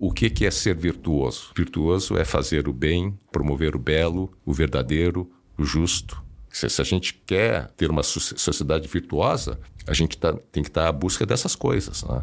O que, que é ser virtuoso? Virtuoso é fazer o bem, promover o belo, o verdadeiro, o justo. Se, se a gente quer ter uma sociedade virtuosa, a gente tá, tem que estar tá à busca dessas coisas. Né?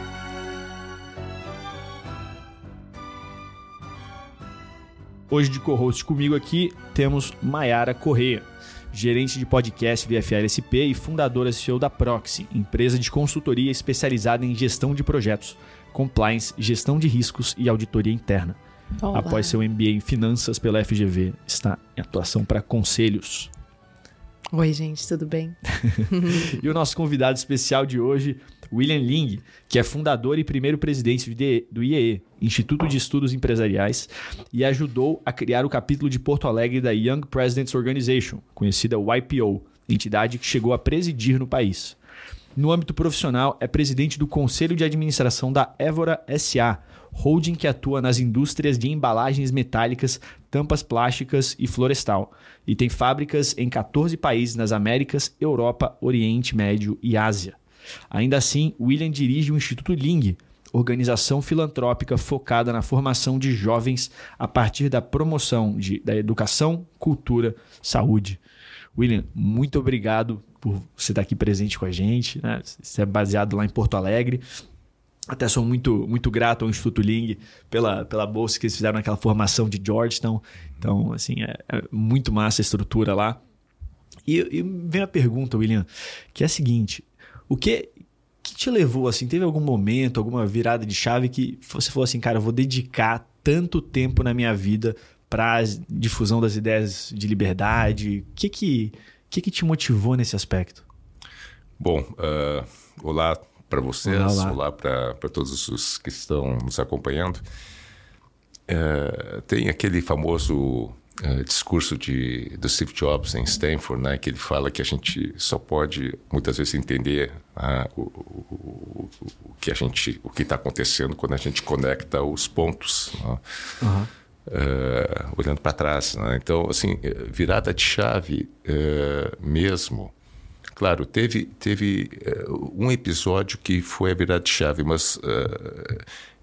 Hoje de co-host comigo aqui temos Maiara Correia, gerente de podcast do IFLSP e fundadora CEO da Proxy, empresa de consultoria especializada em gestão de projetos, compliance, gestão de riscos e auditoria interna. Olá. Após seu MBA em finanças pela FGV, está em atuação para conselhos. Oi, gente, tudo bem? e o nosso convidado especial de hoje, William Ling, que é fundador e primeiro presidente do IEE, Instituto de Estudos Empresariais, e ajudou a criar o capítulo de Porto Alegre da Young Presidents Organization, conhecida YPO, entidade que chegou a presidir no país. No âmbito profissional, é presidente do Conselho de Administração da Évora SA, holding que atua nas indústrias de embalagens metálicas, tampas plásticas e florestal, e tem fábricas em 14 países nas Américas, Europa, Oriente Médio e Ásia. Ainda assim, William dirige o Instituto Ling, organização filantrópica focada na formação de jovens a partir da promoção de, da educação, cultura, saúde. William, muito obrigado por você estar aqui presente com a gente. Né? Você é baseado lá em Porto Alegre. Até sou muito, muito grato ao Instituto Ling pela, pela bolsa que eles fizeram naquela formação de Georgetown. Então, assim, é, é muito massa a estrutura lá. E, e vem a pergunta, William, que é a seguinte: o que, que te levou assim? Teve algum momento, alguma virada de chave que você falou assim, cara, eu vou dedicar tanto tempo na minha vida para a difusão das ideias de liberdade? O que que, que, que te motivou nesse aspecto? Bom, uh, olá para vocês, olá, olá para todos os que estão nos acompanhando. Uh, tem aquele famoso uh, discurso de, do Steve Jobs em Stanford, né, que ele fala que a gente só pode muitas vezes entender uh, o, o, o, que a gente, o que está acontecendo quando a gente conecta os pontos. Né? Uhum. Uh, olhando para trás. Né? Então, assim, virada de chave uh, mesmo Claro, teve, teve uh, um episódio que foi a virada de chave, mas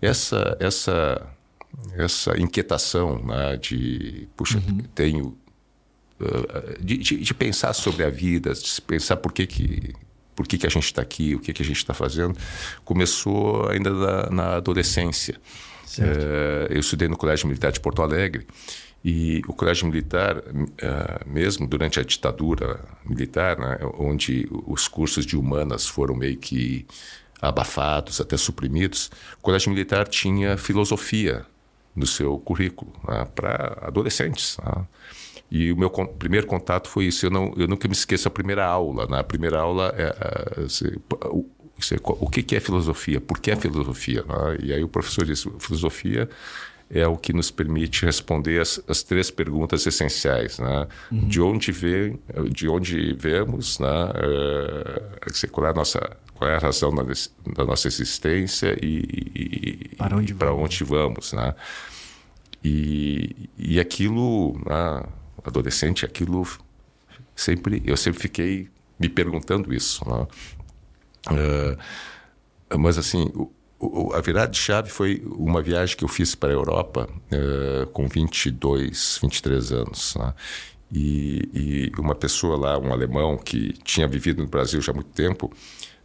essa, essa, essa inquietação né, de, puxa, uhum. tenho. Uh, de, de, de, pensar sobre a vida, de pensar por que, que, por que, que a gente está aqui, o que, que a gente está fazendo, começou ainda na, na adolescência. eu estudei no Colégio Militar de Porto Alegre e o colégio militar, uh, mesmo durante a ditadura militar, né, onde os cursos de humanas foram meio que abafados, até suprimidos, o colégio militar tinha filosofia no seu currículo né, para adolescentes. Né? E o meu primeiro contato foi isso. Eu, não, eu nunca me esqueço a primeira aula. Né? A primeira aula é, é, o, o que é filosofia? Por que é filosofia? Né? E aí o professor disse: filosofia é o que nos permite responder as, as três perguntas essenciais, né? Uhum. De onde vem, de onde vemos, né? Uh, qual é a nossa qual é a razão da, da nossa existência e, e para onde, para onde vamos, né? E, e aquilo, né? adolescente, aquilo sempre eu sempre fiquei me perguntando isso, né? Uh, mas assim a virada de chave foi uma viagem que eu fiz para a Europa uh, com 22, 23 anos. Né? E, e, uma pessoa lá, um alemão que tinha vivido no Brasil já há muito tempo,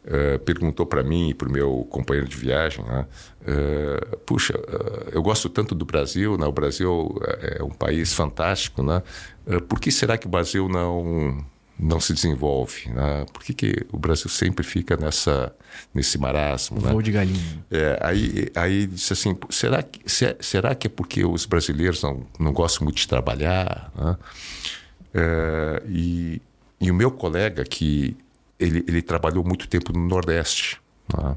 uh, perguntou para mim e para o meu companheiro de viagem: né? uh, Puxa, eu gosto tanto do Brasil, né? o Brasil é um país fantástico, né? por que será que o Brasil não não se desenvolve. Né? Por que, que o Brasil sempre fica nessa, nesse marasmo? Né? voo de galinha. É, aí, aí disse assim, será que, será que é porque os brasileiros não, não gostam muito de trabalhar? Né? É, e, e o meu colega, que ele, ele trabalhou muito tempo no Nordeste, né?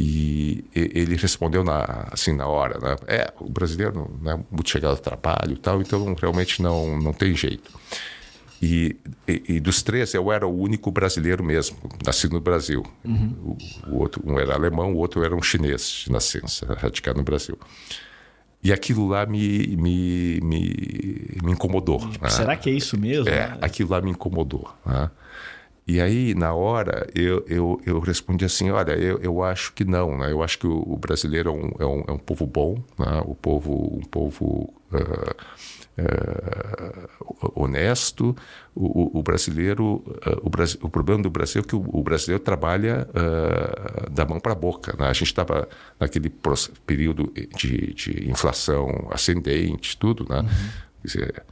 E ele respondeu na, assim na hora, né? É, o brasileiro não é muito chegado ao trabalho e tal, então realmente não, não tem jeito. E, e, e, dos três, eu era o único brasileiro mesmo, nascido no Brasil. Uhum. O, o, outro, um era alemão, o outro era um chinês de nascença, radicado no Brasil. E aquilo lá me, me, me, me incomodou. Né? Será que é isso mesmo? É, aquilo lá me incomodou. Né? E aí, na hora, eu, eu, eu respondi assim: olha, eu, eu acho que não. Né? Eu acho que o, o brasileiro é um, é, um, é um povo bom, né? o povo, um povo. Uh, uh, honesto. O, o, brasileiro, uh, o, Brasil, o, problema do Brasil é que o, o brasileiro trabalha da mão para a boca. Né? A gente estava naquele período de, de, inflação ascendente, tudo, né? Uhum. Dizer,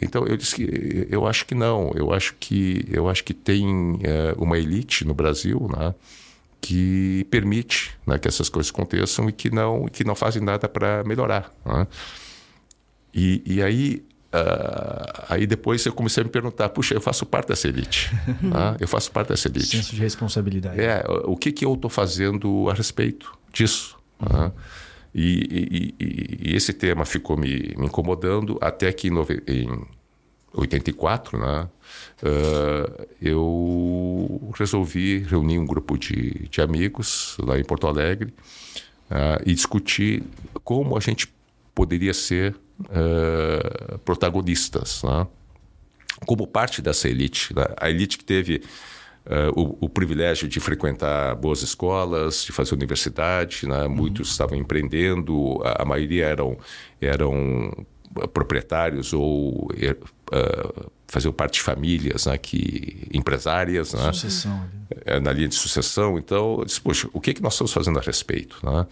então eu disse que eu acho que não. Eu acho que eu acho que tem uma elite no Brasil, né? que permite né, que essas coisas aconteçam e que não que não fazem nada para melhorar. Né? E, e aí, uh, aí depois eu comecei a me perguntar, puxa, eu faço parte dessa elite. tá? Eu faço parte dessa elite. Senso de responsabilidade. É, o que, que eu estou fazendo a respeito disso? Tá? E, e, e, esse tema ficou me, me incomodando até que em, em 84, né, uh, eu resolvi reunir um grupo de, de amigos lá em Porto Alegre uh, e discutir como a gente poderia ser uh, protagonistas, né? como parte dessa elite, né? a elite que teve Uh, o, o, privilégio de frequentar boas escolas, de fazer universidade, né? uhum. muitos estavam empreendendo, a, a, maioria eram, eram proprietários ou uh, faziam parte de famílias né? que, empresárias. Né? Sucessão. Uh, na linha de sucessão. Então, eu disse, poxa, o que, é que nós estamos fazendo a respeito? Né?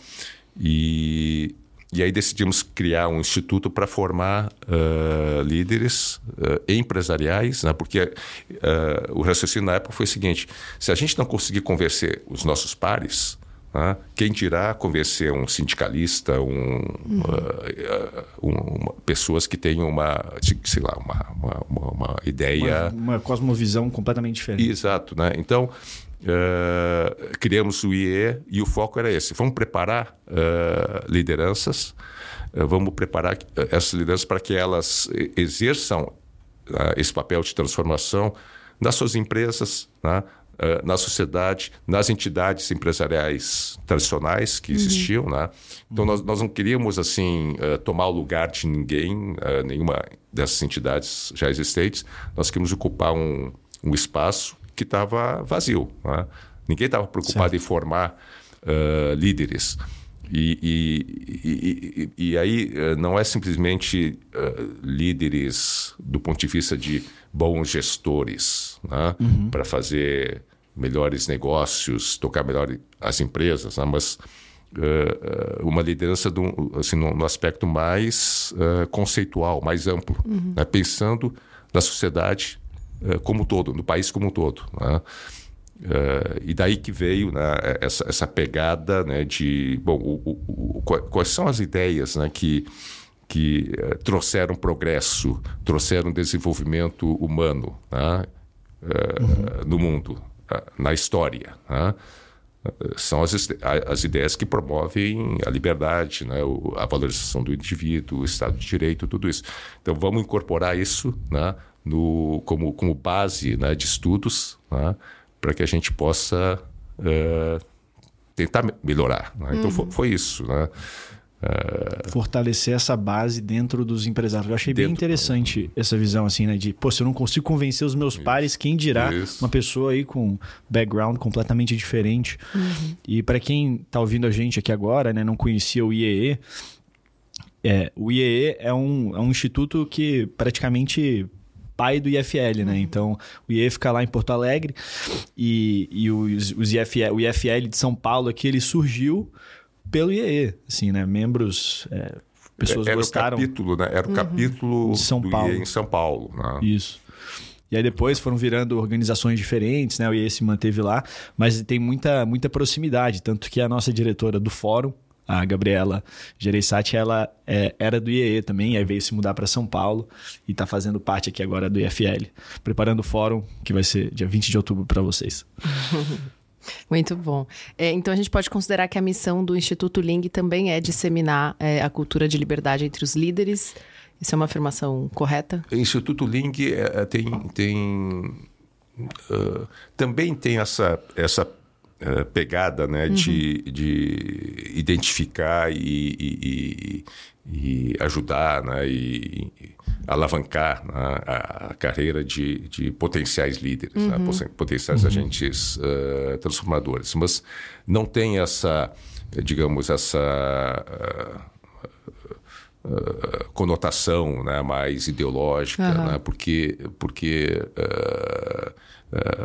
E e aí decidimos criar um instituto para formar uh, líderes uh, empresariais, né? porque uh, o raciocínio na época foi o seguinte: se a gente não conseguir convencer os nossos pares, né? quem dirá convencer um sindicalista, um, uhum. um, pessoas que tenham uma, sei lá, uma, uma, uma ideia. Uma, uma cosmovisão completamente diferente. Exato. Né? Então, uh, criamos o IE e o foco era esse. Vamos preparar uh, lideranças, uh, vamos preparar essas lideranças para que elas exerçam esse papel de transformação nas suas empresas, né? na sociedade, nas entidades empresariais tradicionais que uhum. existiam, uhum. né? Então nós, nós não queríamos assim tomar o lugar de ninguém, nenhuma dessas entidades já existentes. Nós queríamos ocupar um, um espaço que estava vazio. Né? Ninguém estava preocupado certo. em formar uh, líderes. E, e, e, e, aí não é simplesmente uh, líderes do ponto de vista de bons gestores né? uhum. para fazer melhores negócios, tocar melhor as empresas, né? mas uh, uma liderança do, assim, no, no, aspecto mais uh, conceitual, mais amplo, uhum. né? pensando na sociedade como um todo, no país como um todo. Né? Uh, e daí que veio né, essa, essa pegada né, de bom, o, o, o, quais são as ideias né, que, que uh, trouxeram progresso, trouxeram desenvolvimento humano uh, uhum. no mundo, na história. Né? São as, as ideias que promovem a liberdade, né, a valorização do indivíduo, o Estado de Direito, tudo isso. Então vamos incorporar isso né, no, como, como base né, de estudos né, para que a gente possa uh, tentar melhorar. Né? Então uhum. foi, foi, isso. Né? Uh, Fortalecer essa base dentro dos empresários. Eu achei dentro, bem interessante essa visão, assim, né? De, pô, se eu não consigo convencer os meus isso, pares, quem dirá isso. uma pessoa aí com background completamente diferente. Uhum. E para quem está ouvindo a gente aqui agora, né, não conhecia o IEE, é, o IEE é um, é um instituto que praticamente pai do IFL, né? Uhum. Então, o IE fica lá em Porto Alegre e, e os, os IFL, o IFL de São Paulo aqui, ele surgiu pelo IE, assim, né? Membros... É, pessoas Era gostaram. o capítulo, né? Era o uhum. capítulo de São do Paulo. IE em São Paulo. Né? Isso. E aí depois foram virando organizações diferentes, né? O IE se manteve lá, mas tem muita, muita proximidade. Tanto que a nossa diretora do fórum, A Gabriela Gereissati, ela é, era do IEE também, aí veio se mudar para São Paulo e está fazendo parte aqui agora do IFL, preparando o fórum que vai ser dia 20 de outubro para vocês. Muito bom. É, então a gente pode considerar que a missão do Instituto Ling também é disseminar é, a cultura de liberdade entre os líderes. Isso é uma afirmação correta? O Instituto Ling é, tem, tem uh, também tem essa, essa uh, pegada né, uhum. de, de identificar e, e, e ajudar né, e, alavancar né, a, carreira de, de potenciais líderes, né, uhum. né, potenciais uhum. agentes uh, transformadores. Mas não tem essa, digamos, essa uh, conotação né, mais ideológica, uhum. né, porque, porque uh,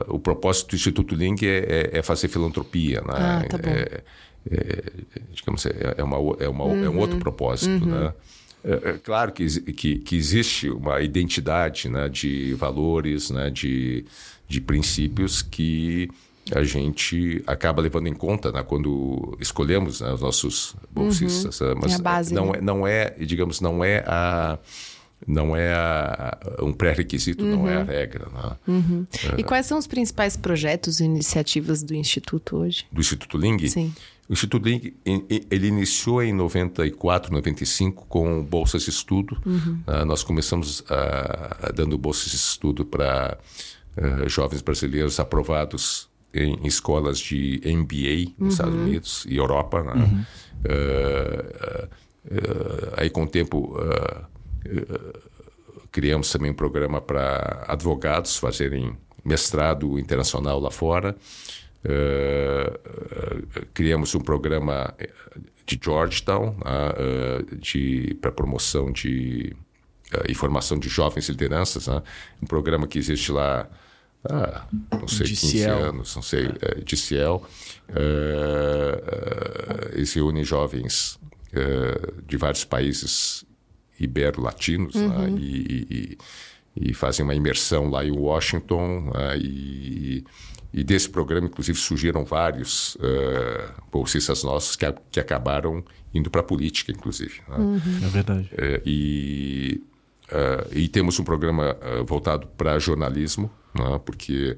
o propósito do Instituto Link é, é, é fazer filantropia. Né, ah, tá é, é, digamos, é, é uma, é, uma, uhum. é um outro uhum. propósito. Uhum. Né? É, é, claro que, que, que, existe uma identidade né, de valores, né, de, de princípios que a gente acaba levando em conta né, quando escolhemos né, os nossos bolsistas. Uhum. Mas é base, não, né? é, não é, digamos, não é a não é a, um pré-requisito, uhum. não é a uhum. regra. Né? Uhum. É. E quais são os principais projetos e iniciativas do Instituto hoje? Do Instituto Ling? Sim. O Instituto Link, ele iniciou em 94, 95 com bolsas de estudo. Uhum. Uh, nós começamos uh, dando bolsas de estudo para uh, jovens brasileiros aprovados em, em escolas de MBA nos uhum. Estados Unidos e Europa. Né? Uhum. aí, com o tempo, criamos também um programa para advogados fazerem mestrado internacional lá fora. Uh, criamos um programa de Georgetown uh, de, para promoção de uh, e formação de jovens lideranças, né? um programa que existe lá ah, não sei, de 15 Ciel. anos, não sei, é, de Ciel. eles reúnem jovens de vários países ibero-latinos né? uhum. né? e, e, e, fazem uma imersão lá em Washington né? e e desse programa, inclusive, surgiram vários uh, bolsistas nossos que, que acabaram indo para a política, inclusive. Né? Uhum. É verdade. Uh, e, uh, e temos um programa voltado para jornalismo, né? porque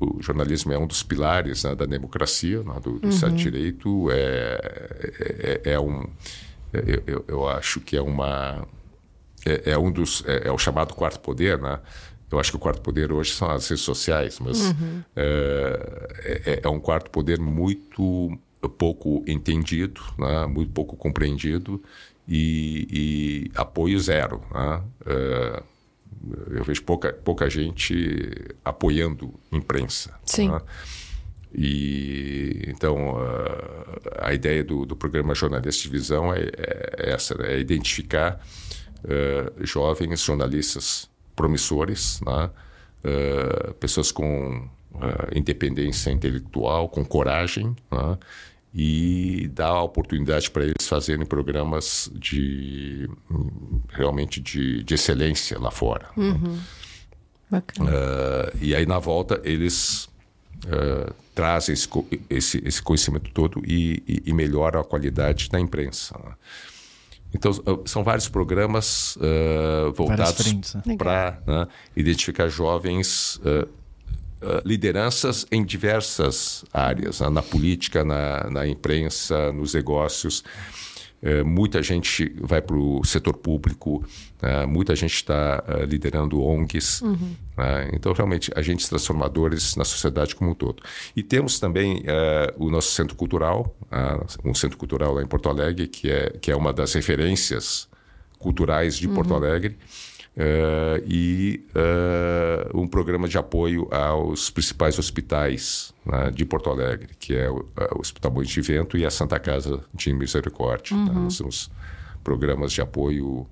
o jornalismo é um dos pilares né, da democracia, né, do, do uhum. Estado de Direito. É, é, é um... Eu, eu, acho que é uma... É, é um dos... É, é, o chamado quarto poder, né? Eu acho que o quarto poder hoje são as redes sociais, mas uhum. é, é, é, um quarto poder muito pouco entendido, né? muito pouco compreendido e, e apoio zero. Né? É, eu vejo pouca, pouca gente apoiando imprensa. Sim. Né? E então a ideia do, do programa Jornalista de Visão é, é essa: né? é identificar uh, jovens jornalistas promissores, né? uh, pessoas com uh, independência intelectual, com coragem, né? e dar a oportunidade para eles fazerem programas de realmente de, de excelência lá fora. Né? Uhum. Né? E aí na volta eles trazem esse, esse, esse, conhecimento todo e, e, e melhoram a qualidade da imprensa. Né? Então, são vários programas uh, voltados né? para né, identificar jovens, uh, uh, lideranças em diversas áreas, né, na política, na, na imprensa, nos negócios. É, muita gente vai para o setor público, né? muita gente está uh, liderando ONGs. Uhum. Né? Então, realmente, agentes transformadores na sociedade como um todo. E temos também uh, o nosso centro cultural, uh, um centro cultural lá em Porto Alegre, que é, que é uma das referências culturais de Porto uhum. Alegre. Uh, e uh, um programa de apoio aos principais hospitais né, de Porto Alegre, que é o, o Hospital Monte de Vento e a Santa Casa de Misericórdia. Né? Uhum. São os programas de apoio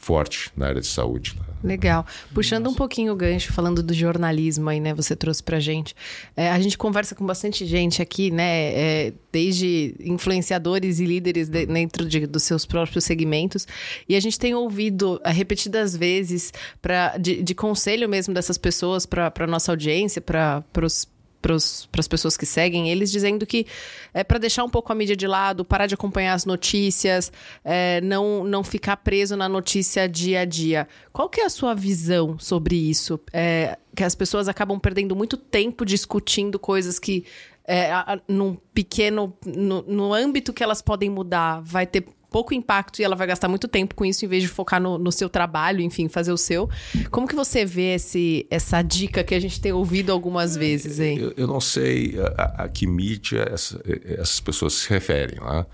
forte na área de saúde. Legal. Puxando um pouquinho o gancho, falando do jornalismo aí, né? Você trouxe pra gente. É, a gente conversa com bastante gente aqui, né? É, desde influenciadores e líderes de, dentro de, dos seus próprios segmentos. E a gente tem ouvido é, repetidas vezes pra, de, de conselho mesmo dessas pessoas para nossa audiência, para os para as pessoas que seguem eles, dizendo que é para deixar um pouco a mídia de lado, parar de acompanhar as notícias, é, não, não ficar preso na notícia dia a dia. Qual que é a sua visão sobre isso? É, que as pessoas acabam perdendo muito tempo discutindo coisas que é, a, num pequeno. No, no âmbito que elas podem mudar, vai ter pouco impacto e ela vai gastar muito tempo com isso em vez de focar no, no seu trabalho, enfim, fazer o seu. Como que você vê esse, essa dica que a gente tem ouvido algumas vezes, hein? Eu, eu não sei a, a, que mídia essa, essas pessoas se referem, né?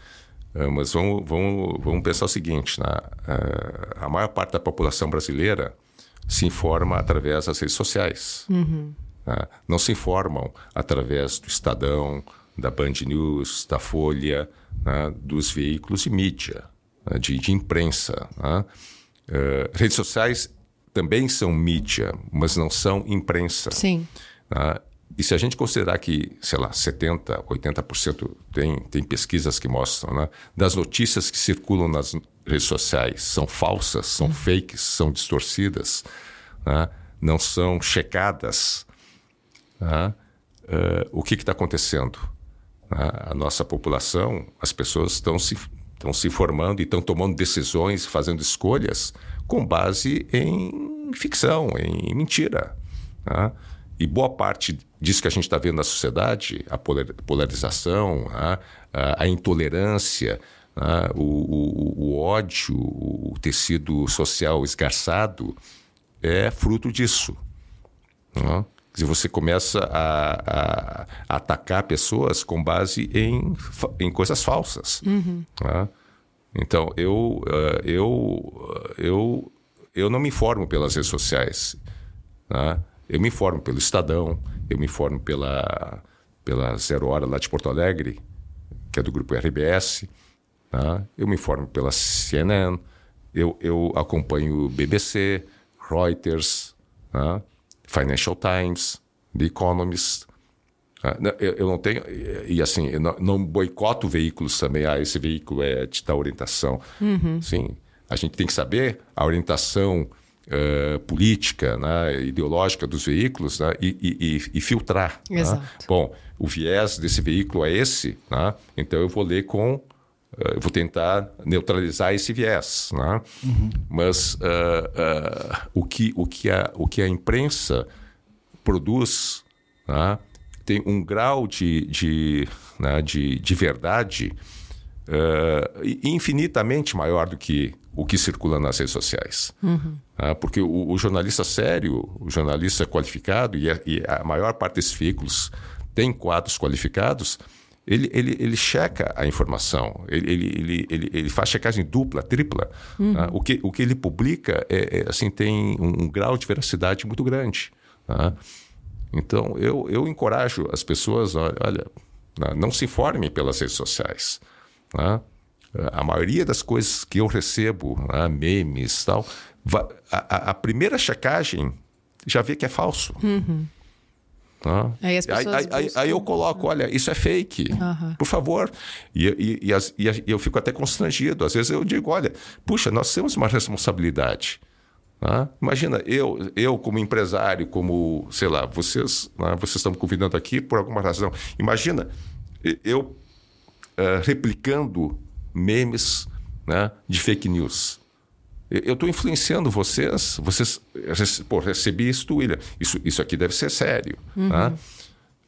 Mas vamos, vamos, vamos pensar o seguinte, né? a maior parte da população brasileira se informa através das redes sociais. Uhum. Né? Não se informam através do Estadão, da Band News, da Folha, né? dos veículos de mídia, né? de, de, imprensa. Né? Uh, redes sociais também são mídia, mas não são imprensa. Sim. Né? E se a gente considerar que, sei lá, 70%, 80% tem, tem pesquisas que mostram, né? das notícias que circulam nas redes sociais são falsas, são uhum. fakes, são distorcidas, né? não são checadas, né? Uh, o que está acontecendo? Né? A nossa população, as pessoas estão se, estão se formando e estão tomando decisões, fazendo escolhas com base em ficção, em mentira. Né? E boa parte disso que a gente está vendo na sociedade, a polarização, a, a intolerância, o, o, o, ódio, o tecido social esgarçado, é fruto disso. Né? Se você começa a, a, a, atacar pessoas com base em, em coisas falsas. Uhum. Né? Então, eu, eh, eu, eu, eu não me informo pelas redes sociais. Né? Eu me informo pelo Estadão, eu me informo pela, pela Zero Hora lá de Porto Alegre, que é do grupo RBS. Né? Eu me informo pela CNN, eu, eu acompanho BBC, Reuters, né? Financial Times, The Economist. Ah, eu não tenho. E assim, eu não, boicoto veículos também. Ah, esse veículo é de tal orientação. Uhum. Sim. A gente tem que saber a orientação uh, política, né, ideológica dos veículos né, e, e, e, filtrar. Né. Exato. Né? Bom, o viés desse veículo é esse, né, então eu vou ler com eu vou tentar neutralizar esse viés. Né? Uhum. Mas uh, uh, o, que, o, que a, o que a imprensa produz né, tem um grau de, de, né, de, de verdade uh, infinitamente maior do que o que circula nas redes sociais. Uhum. Uh, porque o, o, jornalista sério, o jornalista qualificado, e a, e a maior parte desses veículos tem quadros qualificados, ele, ele, ele checa a informação, ele, ele, ele, ele, faz checagem dupla, tripla. Uhum. Né? O, que, o que ele publica é, é assim, tem um, um, grau de veracidade muito grande. Né? Então, eu, eu encorajo as pessoas, olha, né, não se informem pelas redes sociais. Né? A maioria das coisas que eu recebo, né, memes tal, a, a, primeira checagem já vê que é falso. Uhum. Aí, as pessoas aí, aí, aí, eu coloco, olha, isso é fake, uhum. por favor. E, e, e, as, e, eu fico até constrangido. Às vezes eu digo, olha, puxa, nós temos uma responsabilidade. Né? Imagina, eu, eu como empresário, como, sei lá, vocês, né, vocês estão me convidando aqui por alguma razão. Imagina, eu uh, replicando memes né, de fake news. Eu estou influenciando vocês. Vocês, pô, recebi isso, William. Isso, isso aqui deve ser sério. Uhum. Né?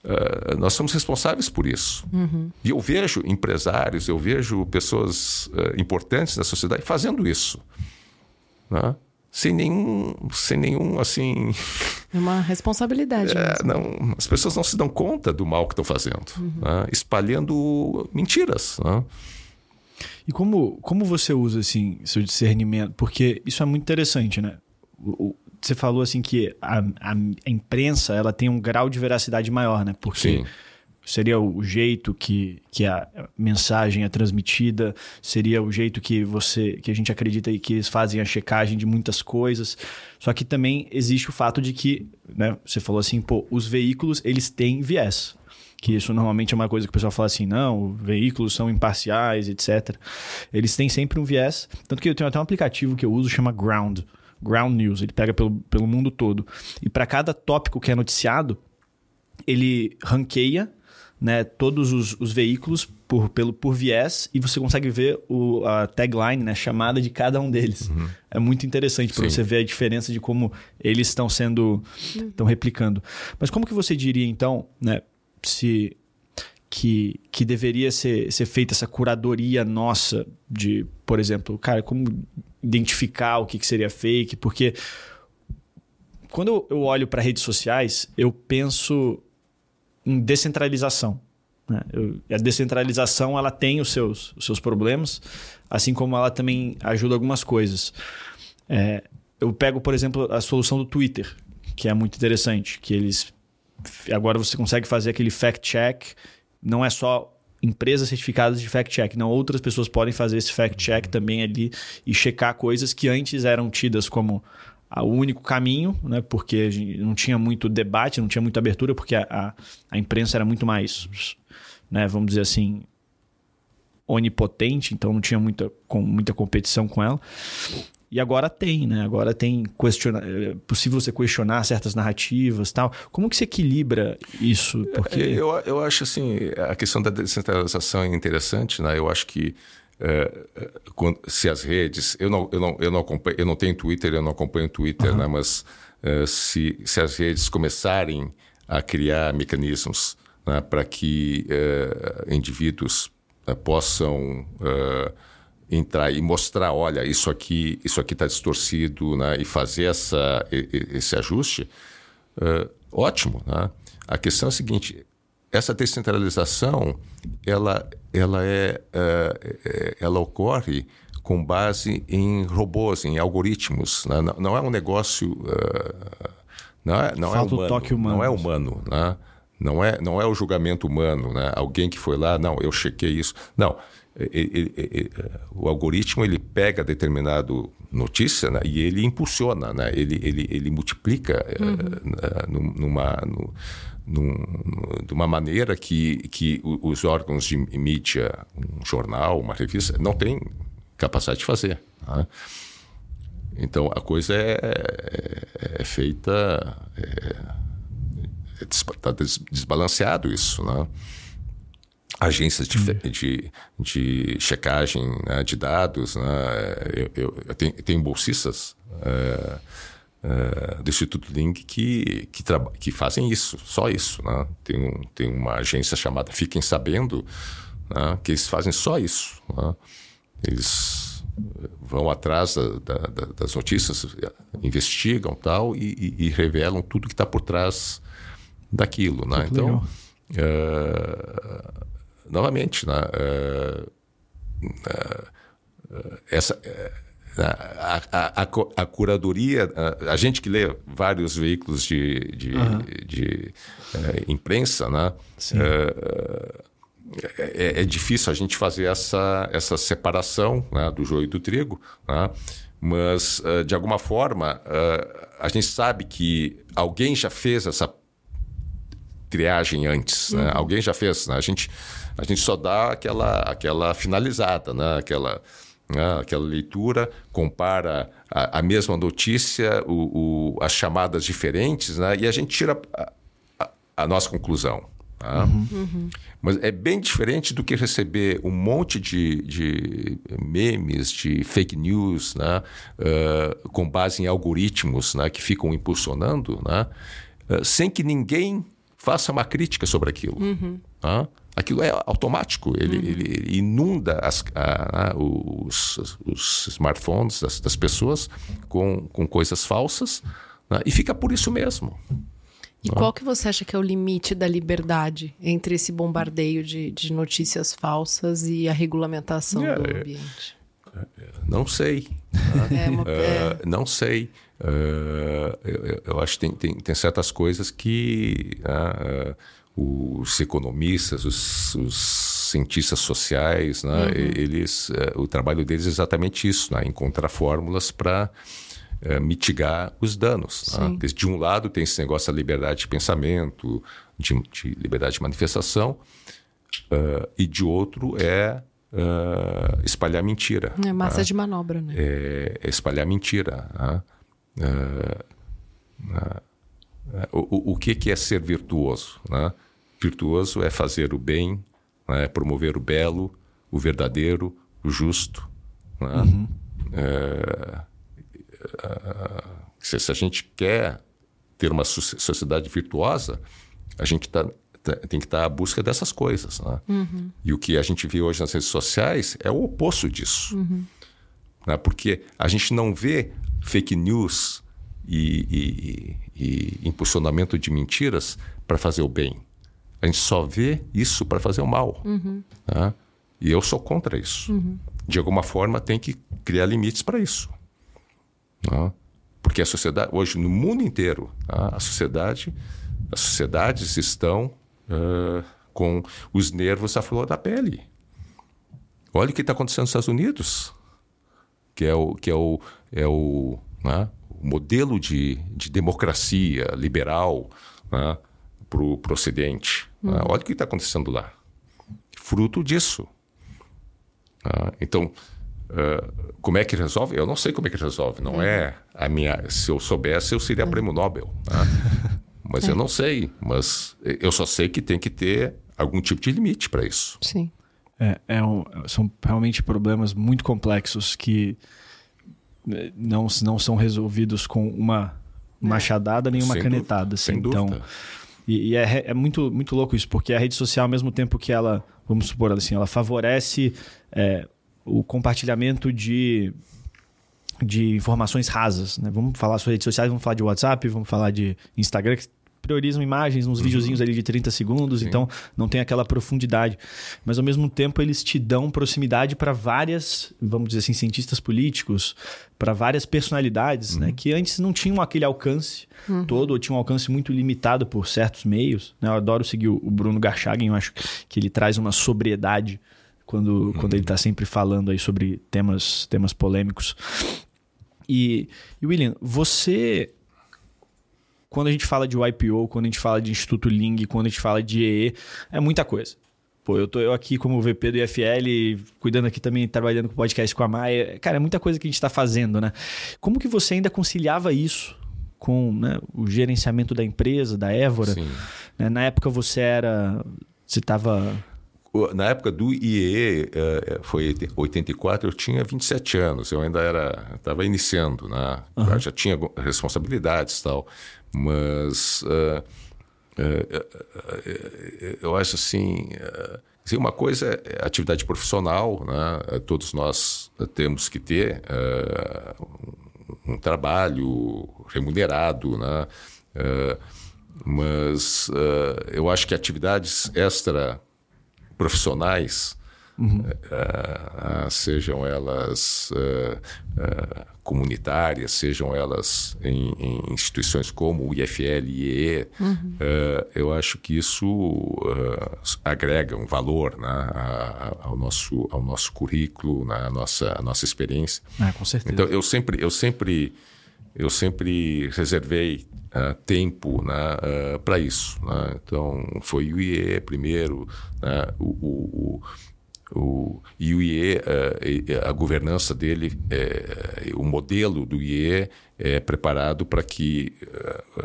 Uh, nós somos responsáveis por isso. Uhum. E eu vejo empresários, eu vejo pessoas uh, importantes da sociedade fazendo isso. Né? Sem nenhum, sem nenhum, assim... É uma responsabilidade é, não, As pessoas não se dão conta do mal que estão fazendo. Uhum. Né? Espalhando mentiras. Né? E como, como você usa assim seu discernimento? Porque isso é muito interessante, né? O, o, você falou assim que a, a, imprensa ela tem um grau de veracidade maior, né? Porque Sim. seria o jeito que, que a mensagem é transmitida, seria o jeito que você que a gente acredita e que eles fazem a checagem de muitas coisas. Só que também existe o fato de que, né? Você falou assim, pô, os veículos eles têm viés que isso normalmente é uma coisa que o pessoal fala assim, não, veículos são imparciais, etc. Eles têm sempre um viés. Tanto que eu tenho até um aplicativo que eu uso, chama Ground. Ground News, ele pega pelo, pelo mundo todo. E para cada tópico que é noticiado, ele ranqueia né, todos os, os, veículos por, pelo, por viés e você consegue ver o, a tagline, né, chamada de cada um deles. Uhum. É muito interessante para você ver a diferença de como eles estão sendo estão replicando. Mas como que você diria então, né, se que, que deveria ser, ser feita essa curadoria nossa de, por exemplo, cara, como identificar o que, que seria fake? Porque quando eu olho para redes sociais, eu penso em descentralização. Né? Eu, a descentralização ela tem os seus, os seus problemas, assim como ela também ajuda algumas coisas. É, eu pego, por exemplo, a solução do Twitter, que é muito interessante, que eles agora você consegue fazer aquele fact check, não é só empresas certificadas de fact check, não outras pessoas podem fazer esse fact check também ali e checar coisas que antes eram tidas como o único caminho, né? porque não tinha muito debate, não tinha muita abertura, porque a, a, a imprensa era muito mais, né, vamos dizer assim, onipotente, então não tinha muita, com, muita competição com ela. E agora tem, né? Agora tem questiona... é possível você questionar certas narrativas tal. Como que se equilibra isso? Porque... Eu, eu acho assim, a questão da descentralização é interessante, né? Eu acho que é, é, se as redes, eu não, eu não, eu não acompanho, eu não tenho Twitter, eu não acompanho Twitter, uhum. né? mas é, se, se as redes começarem a criar mecanismos né, para que indivíduos né, possam entrar e mostrar, olha, isso aqui, isso aqui está distorcido, né, e fazer essa, esse ajuste, ótimo, né? A questão é a seguinte: essa descentralização ela, ela, é, é, ela ocorre com base em robôs, em algoritmos. Né? Não, não, é um negócio. Uh, não é, não é humano. toque humano. Não é humano. Né? Não, é, não é o julgamento humano. Né? Alguém que foi lá, não, eu chequei isso. Não. Ele, ele, o algoritmo ele pega determinado notícia né, e ele impulsiona, né, ele, ele, ele multiplica uhum. uh, numa, de uma maneira que, que os órgãos de mídia, um jornal, uma revista, não têm capacidade de fazer. Né? Então a coisa é, é, é feita. Está é, é desbalanceado isso. Né? Agências de, hum. de, de checagem né, de dados. Né? Eu, eu, eu, tenho, eu tenho bolsistas. É, uh, do Instituto Link que, que, que, fazem isso, só isso. Né? Tem, um, tem uma agência chamada Fiquem Sabendo, né? que eles fazem só isso. Né? Eles vão atrás da, da, das notícias, investigam tal e, e, e revelam tudo que está por trás daquilo. Né? Então, uh, novamente, né? Uh, essa a, a, a, curadoria, a, a, gente que lê vários veículos de, de, uhum. de, de é, imprensa, né? É, é, é, difícil a gente fazer essa, essa separação né, do joio e do trigo, né? mas de alguma forma a gente sabe que alguém já fez essa triagem antes, né? uhum. né? alguém já fez, né? a, gente, a gente só dá aquela, aquela finalizada, né? aquela né? aquela leitura, compara a, a mesma notícia, o, o, as chamadas diferentes, né? e a gente tira a, a, a nossa conclusão. Tá? Uhum. Uhum. Mas é bem diferente do que receber um monte de, de memes, de fake news, né? Uh, com base em algoritmos né? que ficam impulsionando, né? Uh, sem que ninguém faça uma crítica sobre aquilo. Uhum. Aquilo é automático, ele, uhum. ele inunda as, a, a, os, os, smartphones das, das, pessoas com, com coisas falsas né? e fica por isso mesmo. E qual que você acha que é o limite da liberdade entre esse bombardeio de, de notícias falsas e a regulamentação é, do ambiente? É, não sei. Né? É uma... uh, não sei. Uh, eu, eu, acho que tem, tem, tem certas coisas que uh, os economistas, os, os cientistas sociais, né, uhum. eles, é, o trabalho deles é exatamente isso, né, encontrar fórmulas para é, mitigar os danos. Né? De um lado tem esse negócio da liberdade de pensamento, de, de liberdade de manifestação, uh, e de outro é uh, espalhar mentira. É massa né? de manobra, né? É, é espalhar mentira. Uh, o, o, que, que é ser virtuoso? Né? Virtuoso é fazer o bem, né? promover o belo, o verdadeiro, o justo. Né? Uhum. É, é, se, se, a gente quer ter uma sociedade virtuosa, a gente tá, tá, tem que estar tá à busca dessas coisas. Né? Uhum. E o que a gente vê hoje nas redes sociais é o oposto disso. Uhum. Né? Porque a gente não vê fake news e, e, e impulsionamento de mentiras para fazer o bem. A gente só vê isso para fazer o mal. Uhum. Né? E eu sou contra isso. Uhum. De alguma forma, tem que criar limites para isso. Né? Porque a sociedade, hoje, no mundo inteiro, tá? a sociedade, as sociedades estão uh, com os nervos à flor da pele. Olha o que está acontecendo nos Estados Unidos, que é o, que é o, é o, né? o modelo de, de democracia liberal né? para o Ocidente. Né? Uhum. Né? Olha o que está acontecendo lá. Fruto disso. Né? Então, Uh, como é que resolve? Eu não sei como é que resolve. Não é a minha. Se eu soubesse, eu seria prêmio Nobel. Né? Mas é. eu não sei. Mas eu só sei que tem que ter algum tipo de limite para isso. Sim. É, é um, são realmente problemas muito complexos que eh, não, não são resolvidos com uma machadada nem uma sem canetada. Assim. Sem então, dúvida. E, e é, é, muito, muito louco isso, porque a rede social, ao mesmo tempo que ela, vamos supor assim, ela favorece é, o compartilhamento de, de informações rasas. Né? Vamos falar sobre redes sociais, vamos falar de WhatsApp, vamos falar de Instagram, que priorizam imagens, uns uhum. videozinhos ali de 30 segundos, Sim. então não tem aquela profundidade. Mas ao mesmo tempo eles te dão proximidade para várias, vamos dizer assim, cientistas políticos, para várias personalidades, né? uhum. né, que antes não tinham aquele alcance uhum. todo, ou tinham um alcance muito limitado por certos meios. Né? Eu adoro seguir o Bruno Garchagen, eu acho que ele traz uma sobriedade quando, uhum. quando ele está sempre falando aí sobre temas, temas polêmicos. E, e, William, você. Quando a gente fala de YPO, quando a gente fala de Instituto Ling, quando a gente fala de EE, é muita coisa. Pô, eu tô eu aqui como VP do IFL, cuidando aqui também, trabalhando com podcast com a Maia. Cara, é muita coisa que a gente está fazendo, né? Como que você ainda conciliava isso com né, o gerenciamento da empresa, da Évora? Né? Na época você era. Você estava na época do IEE, eh, eh, foi 84, eu tinha 27 anos, eu ainda era, estava iniciando, né? Uhum. já tinha responsabilidades e tal, mas uh, uh, eu acho assim, uh, uma coisa é atividade profissional, né? todos nós temos que ter um, um, trabalho remunerado, né? mas eu acho que atividades extra profissionais, uhum. uh, sejam elas uh, comunitárias, sejam elas em, em, instituições como o IFL e IE, uhum. eu acho que isso agrega um valor né, ao, nosso, ao nosso currículo, na né, nossa, nossa experiência. Ah, com certeza. Então, eu sempre, eu sempre, eu sempre reservei uh, tempo né, uh, para isso. Né? Então, foi o IE primeiro, né? o, o, o, o, e o IE, uh, a governança dele, é, o modelo do IE é preparado para que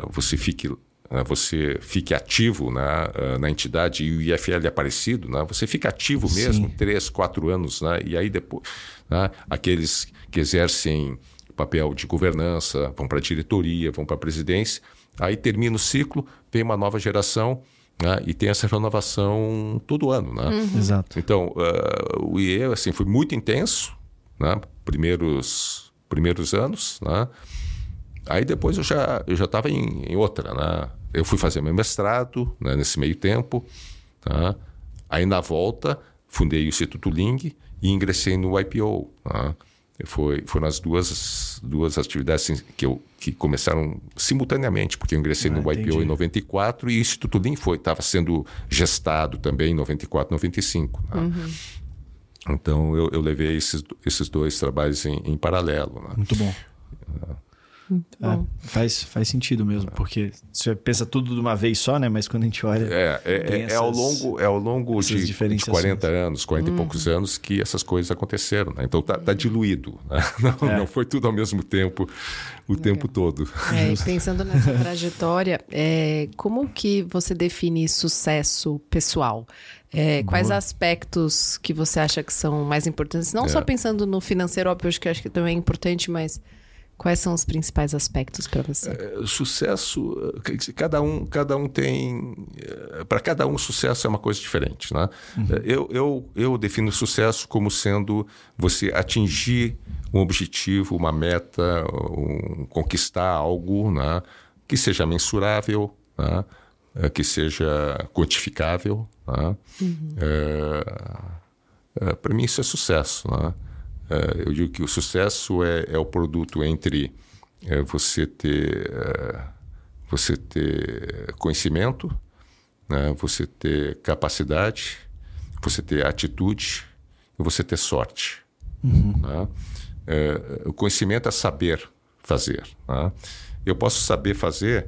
você fique você fique ativo na, na entidade e o IFL é parecido, né? você fica ativo mesmo, Sim. três, quatro anos, né? e aí depois, né? aqueles que exercem papel de governança, vão para a diretoria, vão para a presidência. Aí termina o ciclo, vem uma nova geração né, e tem essa renovação todo ano. Né? Uhum. Exato. Então, uh, o IE assim, foi muito intenso, né? primeiros, primeiros anos. Né? Aí depois eu já eu já estava em, em, outra. Né? Eu fui fazer meu mestrado né, nesse meio tempo. Tá? Aí na volta fundei o Instituto Ling e ingressei no IPO. Tá? Foi, foram as duas, duas atividades que, eu, que começaram simultaneamente, porque eu ingressei ah, no YPO entendi. em 94 e o Instituto Lean foi, estava sendo gestado também em 94, 95. Né? Uhum. Então eu, eu, levei esses, esses dois trabalhos em, em paralelo. Né? Muito bom. É, faz, faz sentido mesmo, porque você pensa tudo de uma vez só, né? Mas quando a gente olha. É, é, é, é ao longo, é ao longo de, de 40 anos, 40 uhum. e poucos anos que essas coisas aconteceram. Né? Então tá, tá diluído. Né? Não, é. não, foi tudo ao mesmo tempo, o tempo todo. É, pensando nessa trajetória, é, como que você define sucesso pessoal? É, quais aspectos que você acha que são mais importantes? Não só pensando no financeiro, óbvio, acho que acho que também é importante, mas Quais são os principais aspectos para você? É, sucesso, cada um, cada um tem. É, para cada um, sucesso é uma coisa diferente. Né? Uhum. Eu, eu, eu defino sucesso como sendo você atingir um objetivo, uma meta, um, conquistar algo né? que seja mensurável, né? Que seja quantificável. Né? Uhum. É, é, para mim, isso é sucesso. Né? Eh, eu digo que o sucesso é, é o produto entre é, você ter é, você ter conhecimento, né? você ter capacidade, você ter atitude e você ter sorte. Uhum. Né? o conhecimento é saber fazer. Né? Eu posso saber fazer,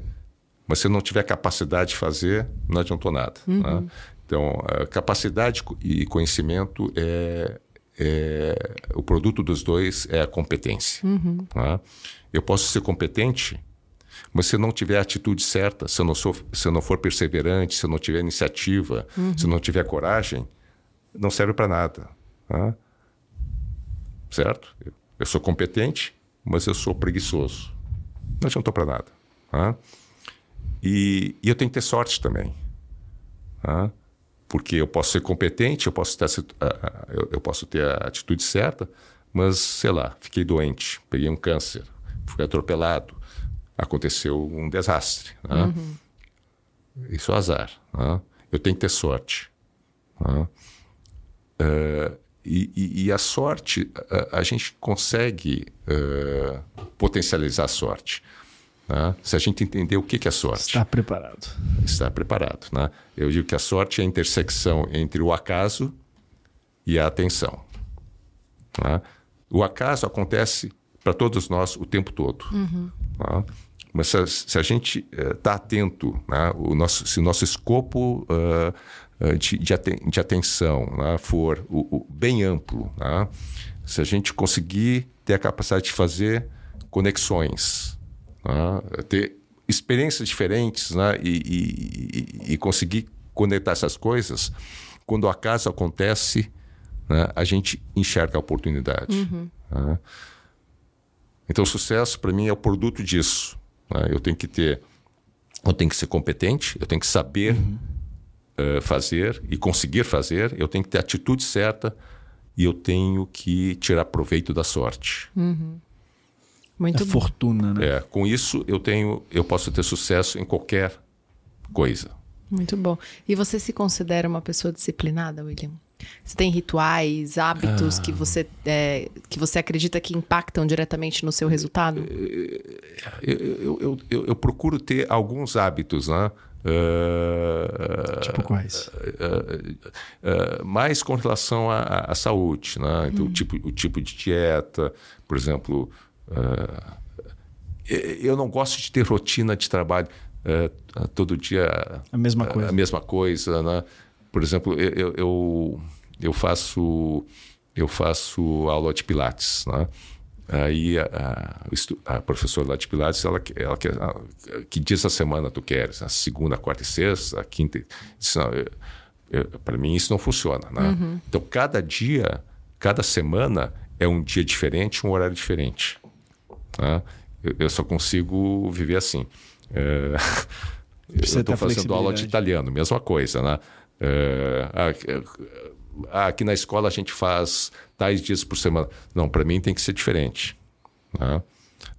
mas se eu não tiver capacidade de fazer, não adiantou nada. Né? Uhum. Então, capacidade e conhecimento é, é, o produto dos dois é a competência. Uhum. Né? Eu posso ser competente, mas se eu não tiver a atitude certa, se eu não, sou, se eu não for perseverante, se eu não tiver iniciativa, uhum. se eu não tiver coragem, não serve para nada. Né? Certo? Eu sou competente, mas eu sou preguiçoso. Não adiantou para nada. Né? E, e, eu tenho que ter sorte também. Né? Porque eu posso ser competente, eu posso ter, eu posso ter a atitude certa, mas, sei lá, fiquei doente, peguei um câncer, fui atropelado, aconteceu um desastre. Né? Uhum. Isso é azar. Né? Eu tenho que ter sorte. Né? Uh, e, e, e, a sorte, a, a gente consegue uh, potencializar a sorte. Né? Se a gente entender o que é sorte. Está preparado. Está preparado. Né? Eu digo que a sorte é a intersecção entre o acaso e a atenção. Né? O acaso acontece para todos nós o tempo todo. Uhum. Né? Mas se a, se a gente está uh, atento, né? o nosso, se o nosso escopo uh, de, de, aten de, atenção né? for o, o bem amplo, se a gente conseguir ter a capacidade de fazer conexões, né? ter experiências diferentes né? e, e, e, conseguir conectar essas coisas, quando o acaso acontece, né? a gente enxerga a oportunidade. Uhum. Né? Então, o sucesso, para mim, é o produto disso. Né? Eu tenho que ter, eu tenho que ser competente, eu tenho que saber uhum. uh, fazer e conseguir fazer, eu tenho que ter a atitude certa e eu tenho que tirar proveito da sorte. Uhum. Muito é fortuna, né? É, com isso eu tenho, eu posso ter sucesso em qualquer coisa. Muito bom. E você se considera uma pessoa disciplinada, William? Você tem rituais, hábitos ah. que, você, é, que você acredita que impactam diretamente no seu resultado? Eu, eu, eu, eu procuro ter alguns hábitos, né? Uh, tipo quais? Uh, uh, mais com relação à, à saúde, né? Então, hum. o, tipo, o tipo de dieta, por exemplo, Uh, eu não gosto de ter rotina de trabalho uh, todo dia a mesma coisa. A mesma coisa, né? Por exemplo, eu, eu, eu faço eu faço aula de pilates, né? Aí a, a, a, professora lá de Pilates, ela, ela quer. Que dia essa semana tu queres? A segunda, quarta e sexta, a quinta. Para mim isso não funciona. Né? Uhum. Então, cada dia, cada semana é um dia diferente, um horário diferente. Né? Eu, eu, só consigo viver assim. É, eu estou fazendo aula de italiano, mesma coisa, né? É, ah, aqui na escola a gente faz tais dias por semana. Não, para mim tem que ser diferente. Né?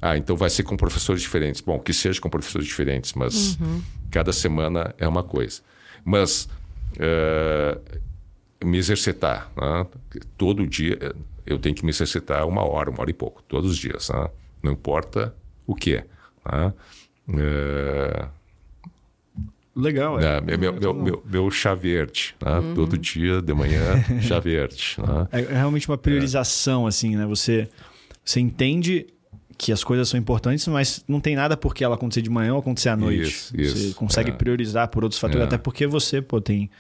Ah, então vai ser com professores diferentes. Bom, que seja com professores diferentes, mas uhum. cada semana é uma coisa. Mas é, me exercitar, né? todo dia eu tenho que me exercitar uma hora, uma hora e pouco, todos os dias. Né? Não importa o que. Tá? É... Legal, é. é meu, meu, meu, meu, chá verde, né? uhum. todo dia de manhã, chá verde. Né? É, é realmente uma priorização, assim, né? Você, você entende que as coisas são importantes, mas não tem nada por que ela acontecer de manhã ou acontecer à noite. Isso, isso. Você consegue É. priorizar por outros fatores, É. até porque você pô, tem,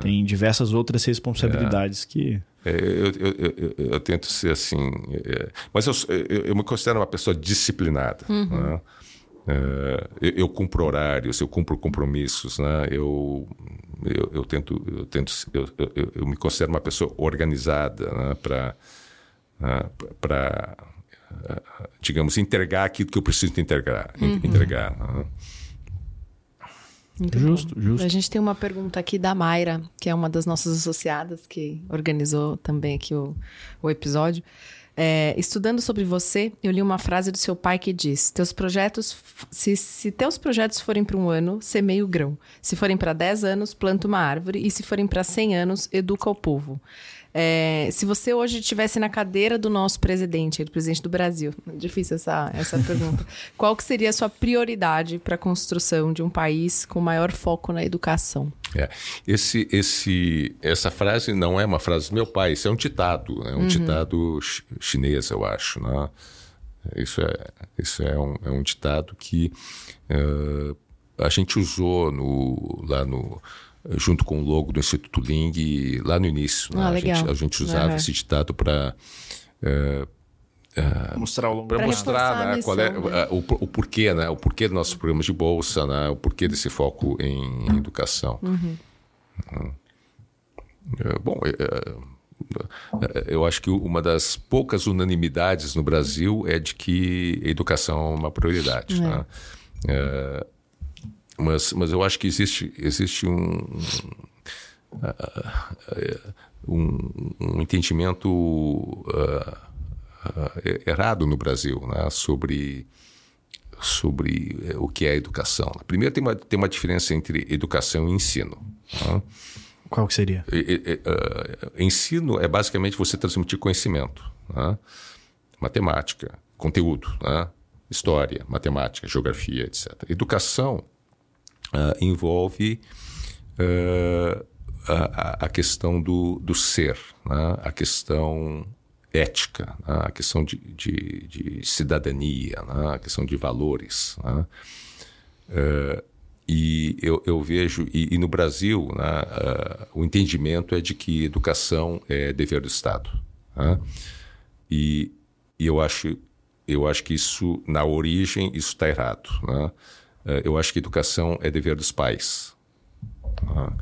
tem diversas outras responsabilidades que. É, eu, eu, eu, eu- tento ser assim. é, mas eu, me considero uma pessoa disciplinada. né? É, eu, cumpro horários, eu cumpro compromissos. Né? Eu, eu, tento. Eu, tento eu, me considero uma pessoa organizada né? para. para digamos, entregar aquilo que eu preciso entregar. entregar né? Muito Justo, bom. justo. A gente tem uma pergunta aqui da Mayra, que é uma das nossas associadas, que organizou também aqui o, o episódio. É, estudando sobre você, eu li uma frase do seu pai que diz: Teus projetos, se, se teus projetos forem para um ano, semeia o grão. Se forem para 10 anos, planta uma árvore. E se forem para 100 anos, educa o povo. É, se você hoje estivesse na cadeira do nosso presidente, ele presidente do Brasil, difícil essa, essa pergunta, qual que seria a sua prioridade para a construção de um país com maior foco na educação? É. Esse, esse, essa frase não é uma frase do meu pai, isso é um ditado, é um ditado chi- chinês, eu acho. Né? Isso, é, isso é, um, é um ditado que eh, a gente usou no, lá no junto com o logo do Instituto Ling lá no início. né? Ah, a, legal. gente, a gente usava Aham. esse ditado para Mostrar ao longo para Pra mostrar reforçar a né, qual é missão, né? a- o, o porquê, né? O porquê dos nossos programas de bolsa, né? O porquê desse foco em educação. Uhum. É, Bom, é, é, eu acho que uma das poucas unanimidades no Brasil é de que a educação é uma prioridade. né? É, mas, mas eu acho que existe, existe um, um, um entendimento ah, ah, errado no Brasil né, sobre, sobre eh, o que é educação. Primeiro, tem uma, tem uma diferença entre educação e ensino. né? Qual que seria? E- e- ah, ensino é basicamente você transmitir conhecimento, né? matemática, conteúdo, né? história, matemática, geografia, etc. Educação ah, envolve ah, a, a- questão do, do ser, né? a questão ética, né? a questão de, de, de cidadania, né? a questão de valores. né? E eu, eu vejo, e, e no Brasil, né, o entendimento é de que educação é dever do Estado. né? E, e eu, acho, eu acho que isso, na origem, isso está errado. né? Ah, eu acho que educação é dever dos pais. né?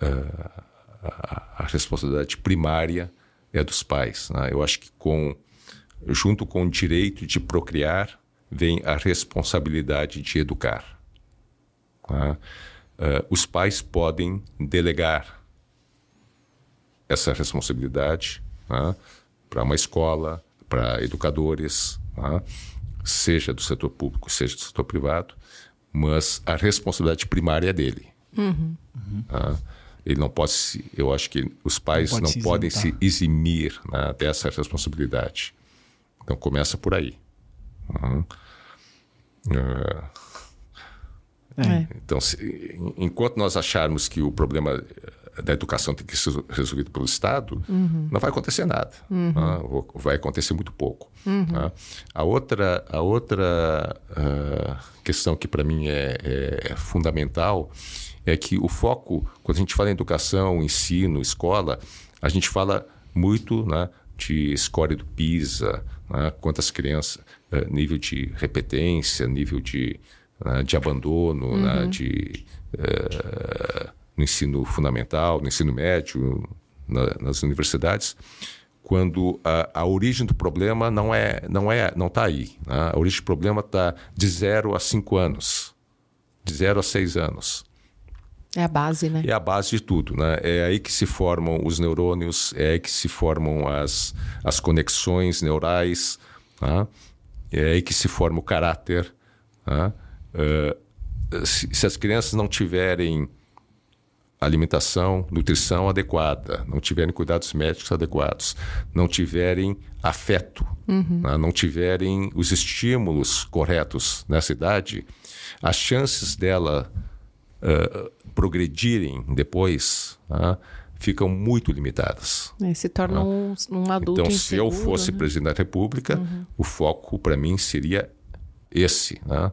Ah, a, a responsabilidade primária é dos pais. né? Eu acho que com, junto com o direito de procriar, vem a responsabilidade de educar. Tá? Eh, os pais podem delegar essa responsabilidade para uma escola, para educadores, tá? seja do setor público, seja do setor privado, mas a responsabilidade primária é dele. Tá? Ele não pode se, eu acho que os pais Não não, pode se podem se eximir né, dessa responsabilidade. Então começa por aí. Tá? Eh, É. então, se- en- enquanto nós acharmos que o problema da educação tem que ser resolvido pelo Estado, não vai acontecer nada. tá? Ou Vai acontecer muito pouco. tá? A outra, a outra ah, questão que para mim é, é- é fundamental é que o foco, quando a gente fala em educação, ensino, escola, a gente fala muito né, de score do PISA, né, quantas crianças, eh, nível de repetência, nível de, né, de abandono, né, de, eh, no ensino fundamental, no ensino médio, na- nas universidades, quando a, a origem do problema não é não é não está aí. né? A origem do problema está de 0 a 5 anos, de 0 a 6 anos. É a base, né? É a base de tudo, né? É aí que se formam os neurônios, é aí que se formam as, as conexões neurais, tá? é aí que se forma o caráter. tá? Eh, se, se as crianças não tiverem alimentação, nutrição adequada, não tiverem cuidados médicos adequados, não tiverem afeto, né? não tiverem os estímulos corretos nessa idade, as chances dela uh, progredirem depois tá? ficam muito limitadas. É, se torna um, um adulto Então, se inseguro, eu fosse né? presidente da República, o foco para mim seria esse, né?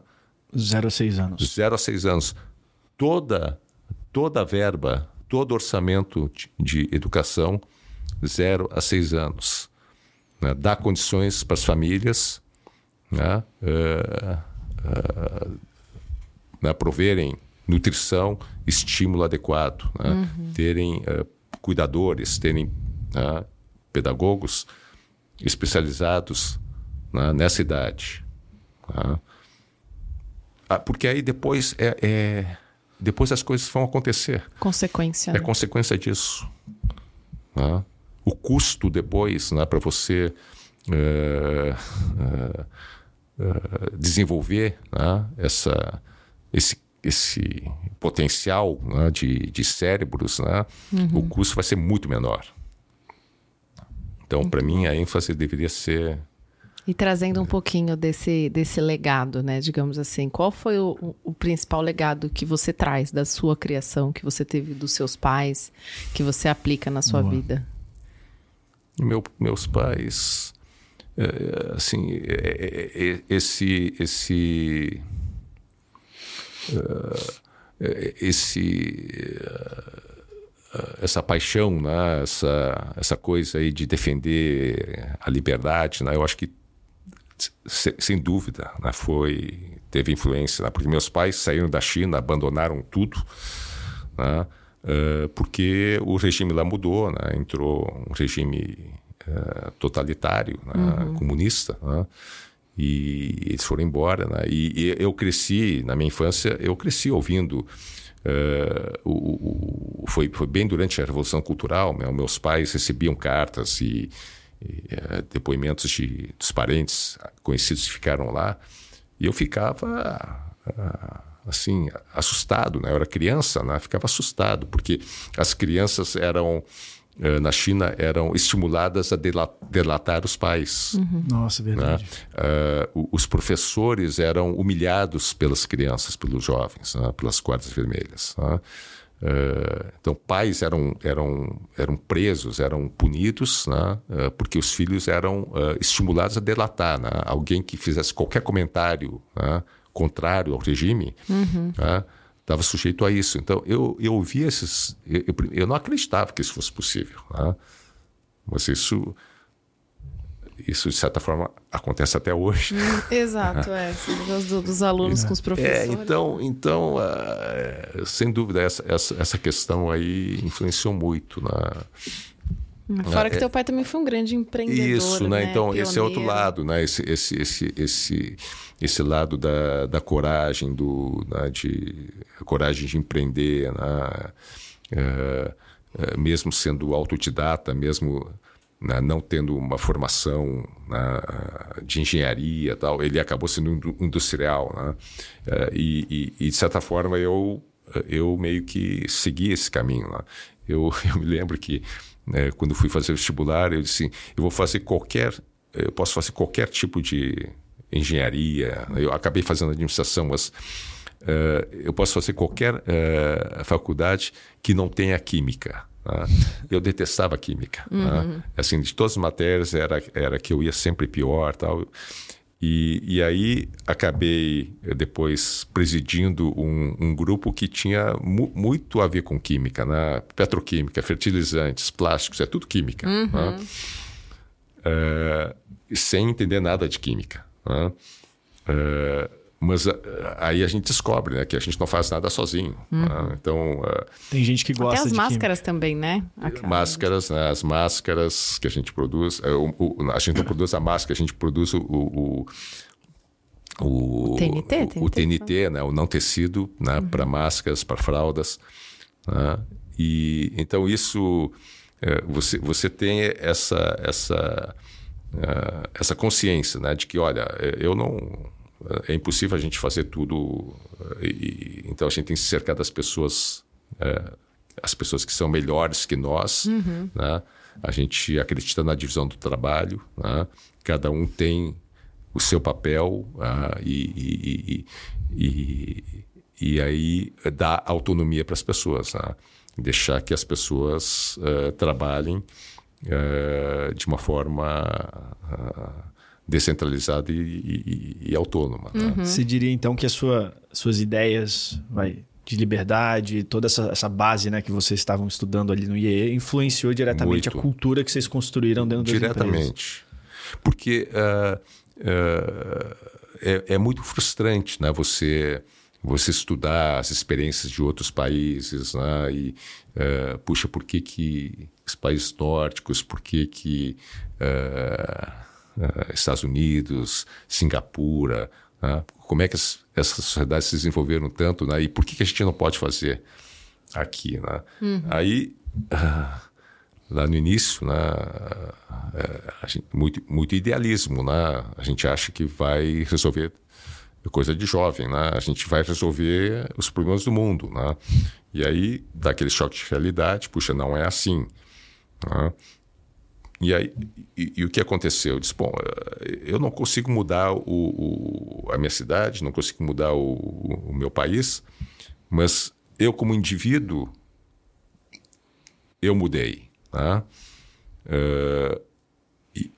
Zero a seis anos. zero a seis anos. Toda, toda a verba, todo orçamento de, educação, zero a seis anos. Né? Dá condições para as famílias né? eh, eh, né? proverem nutrição, estímulo adequado, né? terem eh, cuidadores, terem né? pedagogos especializados né? nessa idade. né? Ah, porque aí depois é, é- depois as coisas vão acontecer. Consequência. É né? consequência disso. né? O custo depois né, para você eh, eh, desenvolver né, essa, esse, esse potencial né, de, de cérebros, né, o custo vai ser muito menor. Então, para mim, a ênfase deveria ser E trazendo um pouquinho desse, desse legado, né? Digamos assim, qual foi o, o- principal legado que você traz da sua criação, que você teve dos seus pais, que você aplica na sua Boa. vida? Meu- meus pais, eh, assim, eh, eh, esse, esse, esse, essa paixão, né? essa, essa coisa aí de defender a liberdade, né? Eu acho que sem dúvida, né, foi teve influência, né, porque meus pais saíram da China, abandonaram tudo, né, eh, porque o regime lá mudou, né, entrou um regime eh, totalitário, né, comunista, né, e eles foram embora, e, e eu cresci na minha infância, eu cresci ouvindo eh, o, o- foi, foi bem durante a Revolução Cultural, meu- meus pais recebiam cartas e, e, eh, depoimentos de, dos parentes conhecidos que ficaram lá, e eu ficava ah, assim assustado, né? Eu era criança, né? Ficava assustado porque as crianças eram eh, na China eram estimuladas a dela- delatar os pais. Nossa, né? verdade. O- os professores eram humilhados pelas crianças, pelos jovens, né? pelas guardas vermelhas. né? Ah, então, pais eram, eram, eram presos, eram punidos, né? Ah, porque os filhos eram ah, estimulados a delatar. Né? Alguém que fizesse qualquer comentário né? contrário ao regime estava sujeito a isso. Então, eu, eu ouvia esses. Eu, eu, eu não acreditava que isso fosse possível. né? Mas isso isso, de certa forma, acontece até hoje. Exato, é. Dos, dos alunos com os É, professores. então, então ah, sem dúvida, essa, essa, essa questão aí influenciou muito. Na... Fora que teu pai também foi um grande empreendedor. Isso, né? Então, esse é outro Pioneiro. lado, né? Esse, esse, esse, esse, esse lado da, da coragem, do, né? de a coragem de empreender, né? É, é, mesmo sendo autodidata, mesmo né, não tendo uma formação né, de engenharia tal, ele acabou sendo indu- industrial, né? É, e, e, e, de certa forma eu eu meio que segui esse caminho. Né? Eu, eu me lembro que né, quando fui fazer vestibular, eu disse: eu vou fazer qualquer, eu posso fazer qualquer tipo de engenharia. Eu acabei fazendo administração, mas eh, eu posso fazer qualquer eh, faculdade que não tenha química. né? Eu detestava química. né? Assim, de todas as matérias era era que eu ia sempre pior, tal. E, e aí acabei eh, depois presidindo um, um grupo que tinha mu- muito a ver com química, né? petroquímica, fertilizantes, plásticos, é tudo química. né? Eh, sem entender nada de química. né? Mas ah, aí a gente descobre né, que a gente não faz nada sozinho. né? Então, ah, Tem gente que Até gosta as de máscaras também, né? Acaba. máscaras, né, as máscaras que a gente produz, é, o- o- a gente não produz a máscara, a gente produz o, o, o, o TNT, o, o TNT, né, o não tecido, né, Uhum. para máscaras, para fraldas, né? e então isso é, você você tem essa essa eh, essa consciência, né, de que olha, eh, eu não é impossível a gente fazer tudo eh, e, então a gente tem que se cercar das pessoas eh, as pessoas que são melhores que nós, né? A gente acredita na divisão do trabalho, né? Cada um tem o seu papel ah, e, e, e, e, aí dá autonomia para as pessoas, né? deixar que as pessoas uh, trabalhem uh, de uma forma uh, descentralizada e, e, e autônoma. Né? Uhum. Você diria então que as sua, suas ideias vai, de liberdade, toda essa, essa base né, que vocês estavam estudando ali no IEE influenciou diretamente Muito. a cultura que vocês construíram dentro diretamente. das Diretamente. Porque é, é muito frustrante né, você você estudar as experiências de outros países, né? E, uh, puxa, por que que os países nórdicos, por que que uh, uh, Estados Unidos, Singapura, né? como é que as, essas sociedades se desenvolveram tanto, né? E por que que a gente não pode fazer aqui, né? Uhum. Aí, lá no início, né? Gente, muito, muito idealismo, né? A gente acha que vai resolver coisa de jovem, né? A gente vai resolver os problemas do mundo, né? E aí dá aquele choque de realidade, puxa, não é assim. Né? E aí, e, e, o que aconteceu? Eu disse, bom, eh, eu não consigo mudar o, o a minha cidade, não consigo mudar o, o, meu país, mas eu como indivíduo, eu mudei, né? Uh,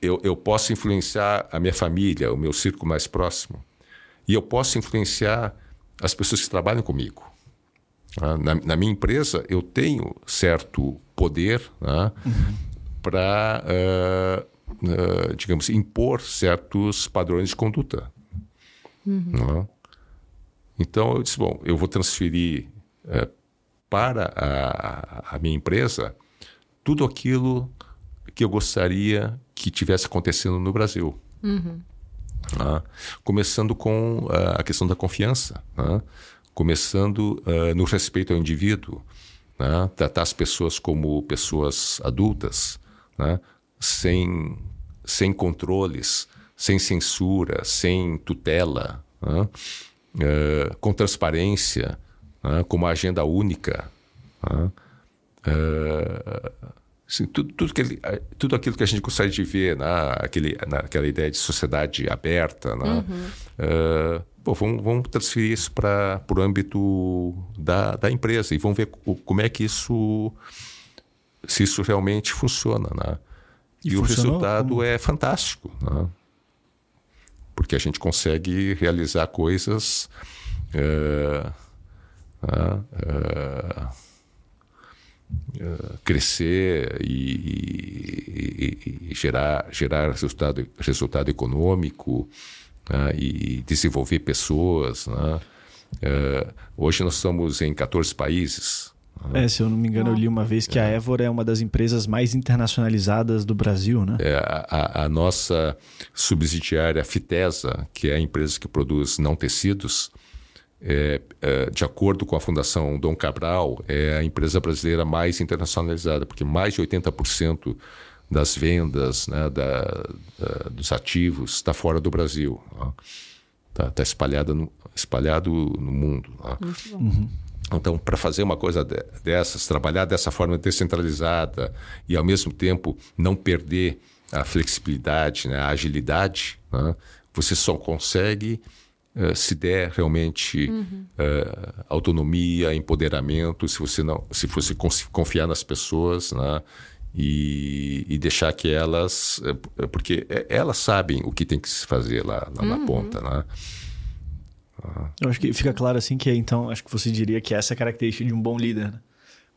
eu, eu posso influenciar a minha família, o meu círculo mais próximo. E eu posso influenciar as pessoas que trabalham comigo. Ah, na, na minha empresa, eu tenho certo poder né, uhum. Para, uh, uh, digamos, impor certos padrões de conduta. Uhum. Né? Então, eu disse: bom, eu vou transferir uh, para a, a minha empresa tudo aquilo que eu gostaria que tivesse acontecendo no Brasil. Uhum. Né? Começando com uh, a questão da confiança, né? começando uh, no respeito ao indivíduo, né? tratar as pessoas como pessoas adultas, né? sem, sem controles, sem censura, sem tutela, uh, com transparência, com uma agenda única. Uh, Assim, tudo, tudo, que tudo aquilo que a gente gostaria de ver, né? Aquele, naquela ideia de sociedade aberta. Né? Uhum. Uh, pô, vamos, vamos, transferir isso para o âmbito da, da empresa e vamos ver como é que isso, se isso realmente funciona. Né? E, e o resultado como? é fantástico. Né? Porque a gente consegue realizar coisas. Uh, uh, uh, crescer e, e, e, gerar, gerar resultado, resultado econômico né? e desenvolver pessoas. Né? Uh, hoje nós estamos em 14 países. É, se eu não me engano, eu li uma vez que é. a Évora é uma das empresas mais internacionalizadas do Brasil, né? É, a, a nossa subsidiária Fitesa, que é a empresa que produz não tecidos, é, é, de acordo com a Fundação Dom Cabral, é a empresa brasileira mais internacionalizada, porque mais de 80% das vendas né, da, da, dos ativos está fora do Brasil. Está tá espalhado, no, espalhado no mundo. Uhum. Então, para fazer uma coisa dessas, trabalhar dessa forma descentralizada e, ao mesmo tempo, não perder a flexibilidade, né, a agilidade, né, você só consegue eh, se der realmente uhum. uh, autonomia, empoderamento, se você não, se você confiar nas pessoas, né? E, e, deixar que elas, eh, porque elas sabem o que tem que se fazer lá, lá uhum. na ponta, né? Eu acho que fica claro assim que então acho que você diria que essa é a característica de um bom líder, né?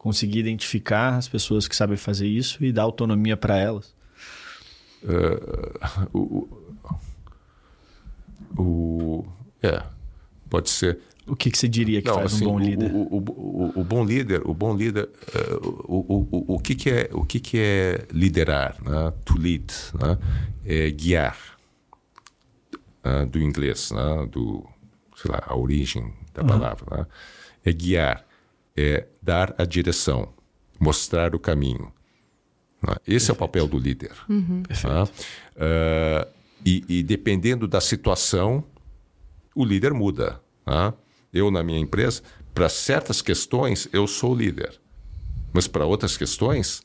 conseguir identificar as pessoas que sabem fazer isso e dar autonomia para elas. Uh, o, o, é, pode ser. O que, que você diria que Não, faz assim, um bom líder? O, o, o, o, bom líder, o bom líder, uh, o, o, o, que, que é o que, que é liderar, né? To lead, né? É guiar, uh, do inglês, né? Do sei lá a origem da palavra, uhum. né? É guiar, é dar a direção, mostrar o caminho. Né? Esse Perfeito. é o papel do líder. Uhum. Né? Uh, e, e dependendo da situação o líder muda. Tá? Eu, na minha empresa, para certas questões, eu sou o líder. Mas para outras questões,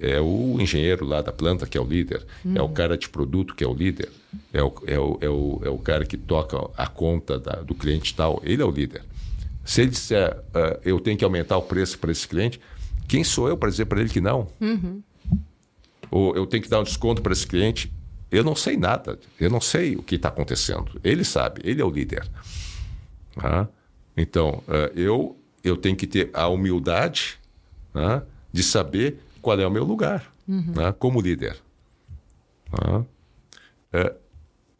é o engenheiro lá da planta que é o líder, uhum. é o cara de produto que é o líder, é o, é o, é o, é o cara que toca a conta da, do cliente tal, ele é o líder. Se ele disser, uh, eu tenho que aumentar o preço para esse cliente, Quem sou eu para dizer para ele que não? Uhum. Ou eu tenho que dar um desconto para esse cliente? Eu não sei nada. Eu não sei o que está acontecendo. Ele sabe. Ele é o líder. Ah, então, uh, eu, eu tenho que ter a humildade ah, de saber qual é o meu lugar uhum. ah, como líder. Uh,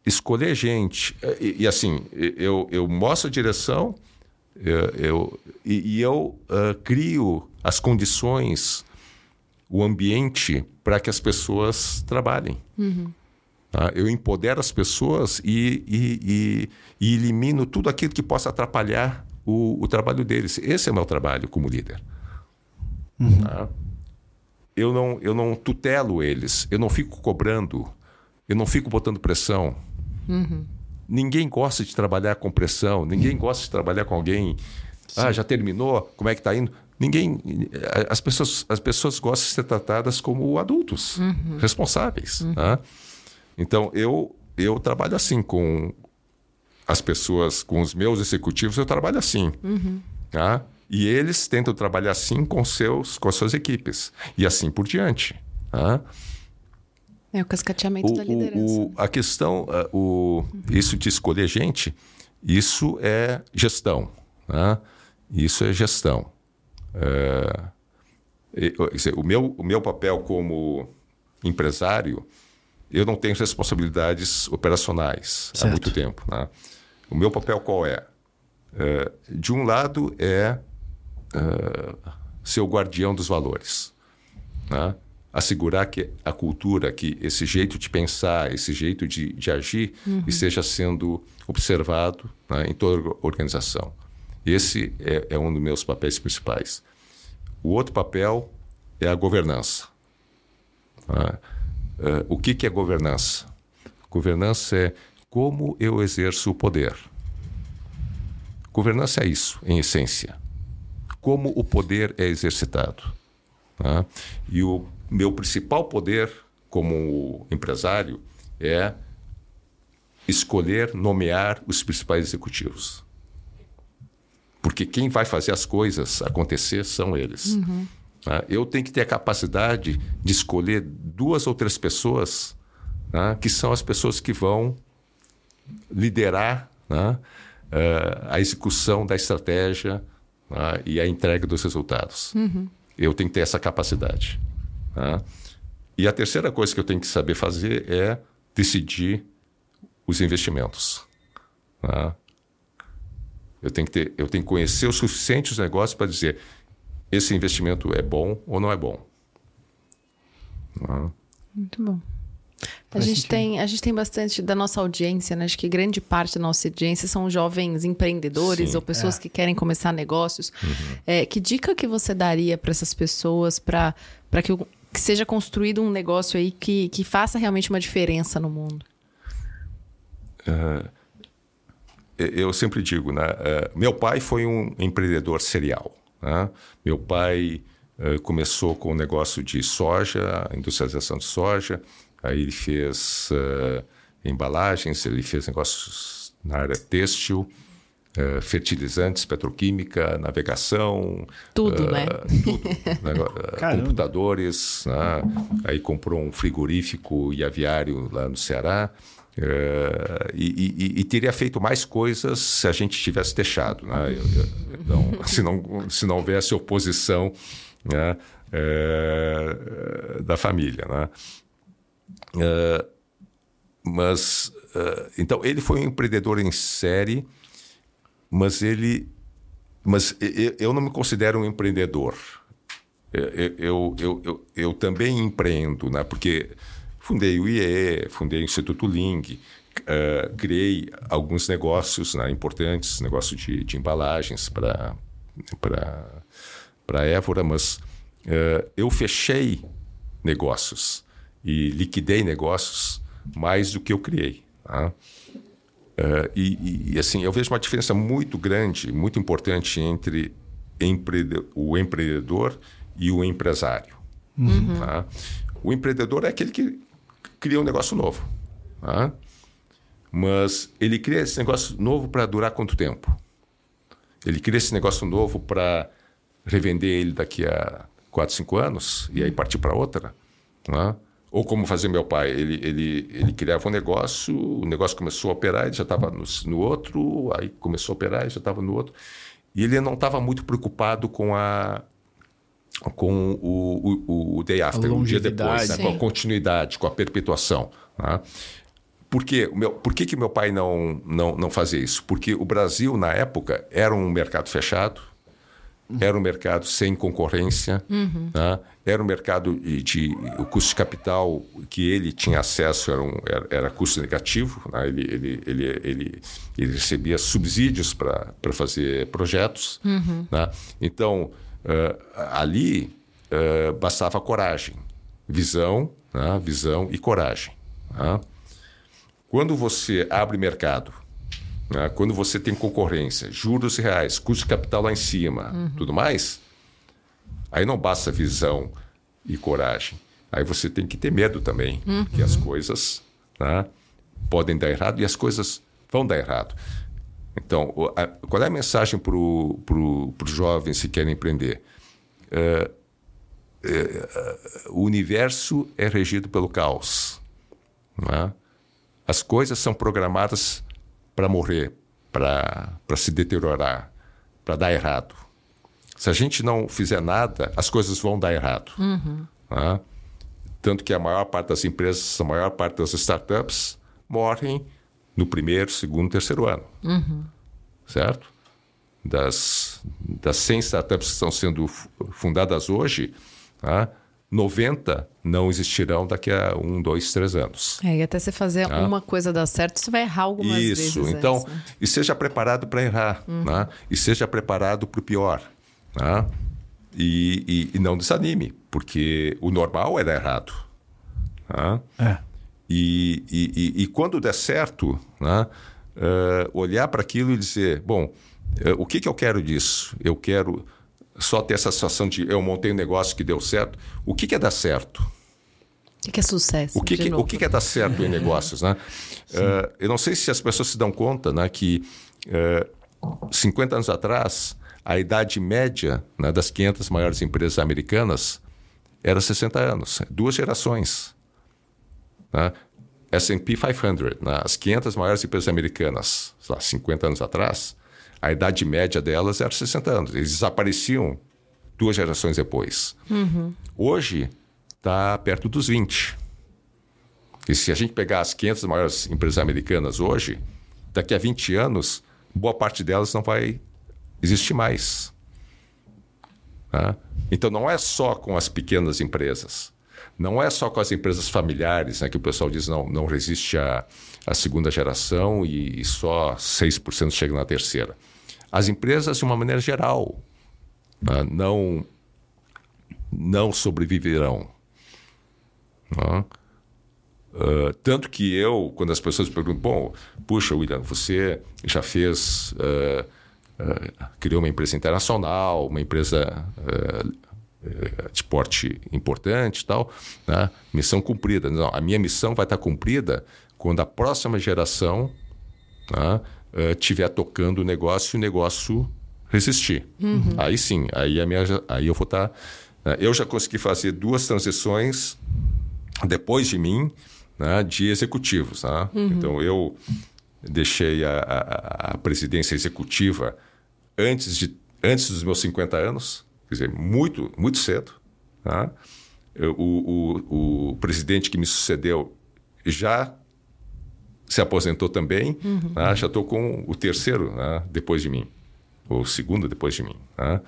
escolher gente. E, e, assim, eu, eu mostro a direção eu, eu e, e, eu uh, crio as condições, o ambiente para que as pessoas trabalhem. Uhum. Tá? Eu empodero as pessoas e, e, e, elimino tudo aquilo que possa atrapalhar o, o, trabalho deles. Esse é o meu trabalho como líder. Uhum. Tá? Eu, não, eu não tutelo eles, eu não fico cobrando, eu não fico botando pressão. Uhum. Ninguém gosta de trabalhar com pressão, ninguém gosta de trabalhar com alguém. Sim. Ah, já terminou? Como é que está indo? Ninguém. As pessoas, as pessoas gostam de ser tratadas como adultos, uhum. responsáveis. Uhum. Né? Então, eu, eu trabalho assim com as pessoas, com os meus executivos, eu trabalho assim. Uhum. Tá? E eles tentam trabalhar assim com, seus, com as suas equipes. E assim por diante. Tá? É o cascateamento o, da liderança. O, a questão, uh, o, isso de escolher gente, isso é gestão. Né? Isso é gestão. É, o, meu, o meu papel como empresário, eu não tenho responsabilidades operacionais certo. há muito tempo. Né? O meu papel qual é? é de um lado é, é ser o guardião dos valores. Né? assegurar que a cultura, que esse jeito de pensar, esse jeito de, de agir, uhum. esteja sendo observado né, em toda a organização. Esse é, é, um dos meus papéis principais. O outro papel é a governança. Uh, uh, o que, que é governança? Governança é como eu exerço o poder. Governança é isso, em essência. Como o poder é exercitado. Uh, e o meu principal poder como empresário é escolher, nomear os principais executivos. Porque quem vai fazer as coisas acontecer são eles. Uhum. Tá? Eu tenho que ter a capacidade de escolher duas ou três pessoas né, que são as pessoas que vão liderar né, uh, a execução da estratégia né, e a entrega dos resultados. Uhum. Eu tenho que ter essa capacidade. Tá? E a terceira coisa que eu tenho que saber fazer é decidir os investimentos. Tá? Eu, tenho que ter, eu tenho que conhecer o suficiente os negócios para dizer esse investimento é bom ou não é bom. Tá? Muito bom. A gente, tem, a gente tem bastante da nossa audiência, né? Acho que grande parte da nossa audiência são jovens empreendedores Sim, ou pessoas é. que querem começar negócios. Uhum. É, que dica que você daria para essas pessoas para que que seja construído um negócio aí que, que faça realmente uma diferença no mundo? Uh, eu sempre digo, né? Uh, meu pai foi um empreendedor serial. Né? Meu pai uh, começou com o um negócio de soja, industrialização de soja. Aí ele fez embalagens, ele fez negócios na área têxtil. Uh, fertilizantes, petroquímica, navegação. Tudo, uh, né? Tudo. né? computadores. Né? Aí comprou um frigorífico e aviário lá no Ceará. Uh, e, e, e, teria feito mais coisas se a gente tivesse deixado. Né? Eu, eu, então, se, não, se não houvesse oposição né? da família. Né? Mas, então, ele foi um empreendedor em série mas ele. Mas eu não me considero um empreendedor. Eu, eu, eu, eu, também empreendo, né? porque fundei o IE, fundei o Instituto Ling, uh, criei alguns negócios né, importantes, negócio de, de embalagens para a Évora, mas uh, eu fechei negócios e liquidei negócios mais do que eu criei. Tá? Uh, e, e, assim, eu vejo uma diferença muito grande, muito importante entre o empreendedor e o empresário. Uhum. Tá? O empreendedor é aquele que cria um negócio novo. Tá? Mas ele cria esse negócio novo para durar quanto tempo? Ele cria esse negócio novo para revender ele daqui a 4, 5 anos e aí partir para outra. Né? Ou como fazia meu pai, ele, ele, ele criava um negócio, o negócio começou a operar, ele já estava no, no outro, aí começou a operar, ele já estava no outro. E ele não estava muito preocupado com a com o, o, o day after, o dia depois, né? com a continuidade, com a perpetuação. Né? Por, quê? Meu, por que, que meu pai não, não, não fazia isso? Porque o Brasil, na época, era um mercado fechado, era um mercado sem concorrência, uhum. né? Era um mercado de, o custo de capital que ele tinha acesso era, um, era, era custo negativo, né? ele, ele, ele, ele, ele, recebia subsídios para fazer projetos. Uhum. Né? Então, uh, ali uh, bastava coragem, visão, né? visão e coragem. Né? Quando você abre mercado né? Quando você tem concorrência, juros reais, custo de capital lá em cima, uhum. tudo mais, aí não basta visão e coragem. Aí você tem que ter medo também, uhum. que as coisas né, podem dar errado e as coisas vão dar errado. Então, a, qual é a mensagem para os jovens que querem empreender? É, é, o universo é regido pelo caos. É? As coisas são programadas para morrer, para se deteriorar, para dar errado. Se a gente não fizer nada, as coisas vão dar errado. Uhum. Né? Tanto que a maior parte das empresas, a maior parte das startups morrem no primeiro, segundo, terceiro ano. Uhum. Certo? Das, das 100 startups que estão sendo fundadas hoje, né? 90 não existirão daqui a um, dois, três anos. É, e até você fazer tá? uma coisa dar certo, você vai errar algumas Isso, vezes. Isso, então, antes, né? e seja preparado para errar, uhum. né? e seja preparado para o pior. Né? E, e, e, não desanime, porque o normal é dar errado. Né? É. E, e, e, quando der certo, né? Uh, olhar para aquilo e dizer: bom, uh, o que, que eu quero disso? Eu quero só ter essa sensação de eu montei um negócio que deu certo. O que, que é dar certo? O que, é sucesso? O que, que o que, é dar certo em negócios? Né? Uh, eu não sei se as pessoas se dão conta né, que uh, eh, 50 anos atrás, a idade média né, das 500 maiores empresas americanas era 60 anos, duas gerações. Né? S&P 500, né? as 500 maiores empresas americanas, lá, 50 anos atrás, a idade média delas era 60 anos. Eles desapareciam duas gerações depois. Uhum. Hoje está perto dos 20. E se a gente pegar as 500 maiores empresas americanas hoje, daqui a 20 anos, boa parte delas não vai existir mais. Né? Então não é só com as pequenas empresas. Não é só com as empresas familiares, né, que o pessoal diz não, não resiste à, à segunda geração e só 6% chega na terceira. As empresas, de uma maneira geral, né, não, não sobreviverão. Uh, tanto que eu, quando as pessoas perguntam, bom, puxa, William, você já fez, uh, uh, criou uma empresa internacional, uma empresa de porte importante e tal, né? missão cumprida. Não, a minha missão vai estar cumprida quando a próxima geração né, estiver uh, tocando o negócio e o negócio resistir. Uhum. Aí sim, aí, a minha, aí eu vou estar. Né, eu já consegui fazer duas transições depois de mim né, de executivos. Né? Uhum. Então eu deixei a, a, a, presidência executiva antes, de, antes dos meus 50 anos, quer dizer, muito, muito cedo. Né? o, o, o presidente que me sucedeu já se aposentou também, uhum. né? já estou com o terceiro né? depois de mim, ou o segundo depois de mim. Né?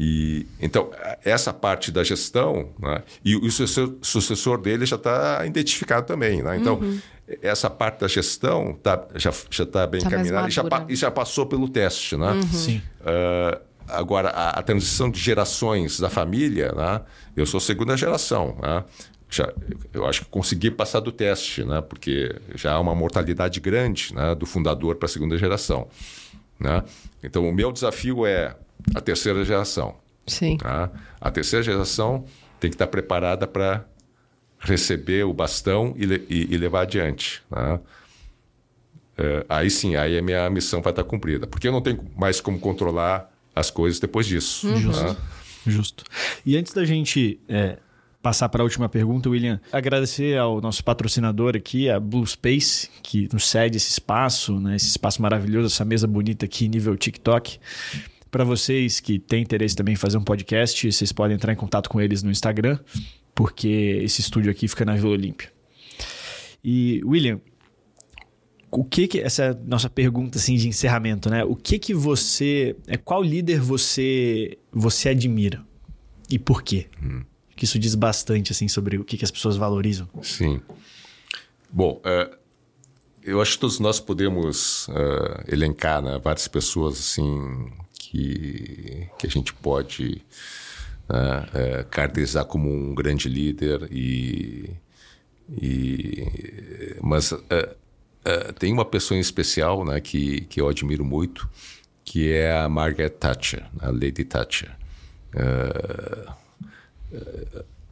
E, então, essa parte da gestão, né? e o sucessor, sucessor dele já está identificado também. Né? Então, uhum. essa parte da gestão tá, já está bem tá encaminhada e já, e já, passou pelo teste. Né? Uhum. Sim. Uh, agora, a, a, transição de gerações da família, né? eu sou segunda geração. Né? já, eu acho que consegui passar do teste, né? porque já há uma mortalidade grande né? do fundador para a segunda geração. Né? Então, o meu desafio é a terceira geração. Sim. Tá? A terceira geração tem que estar preparada para receber o bastão e, e, e levar adiante. Né? É, aí sim, aí a minha missão vai estar cumprida. Porque eu não tenho mais como controlar as coisas depois disso. Uhum. Né? Justo. E antes da gente é, passar para a última pergunta, William, agradecer ao nosso patrocinador aqui, a Blue Space, que nos cede esse espaço, né, esse espaço maravilhoso, essa mesa bonita aqui, nível TikTok. Para vocês que têm interesse também em fazer um podcast, vocês podem entrar em contato com eles no Instagram, porque esse estúdio aqui fica na Vila Olímpia. E, William, o que que essa é a nossa pergunta assim de encerramento, né? O que que você, é qual líder você você admira e por quê? Hum. Que isso diz bastante assim sobre o que que as pessoas valorizam. Sim. Bom, uh, eu acho que todos nós podemos uh, elencar né, várias pessoas assim que, que a gente pode uh, uh, caracterizar como um grande líder e, e mas uh, tem uma pessoa em especial né, que, que eu admiro muito que é a Margaret Thatcher a Lady Thatcher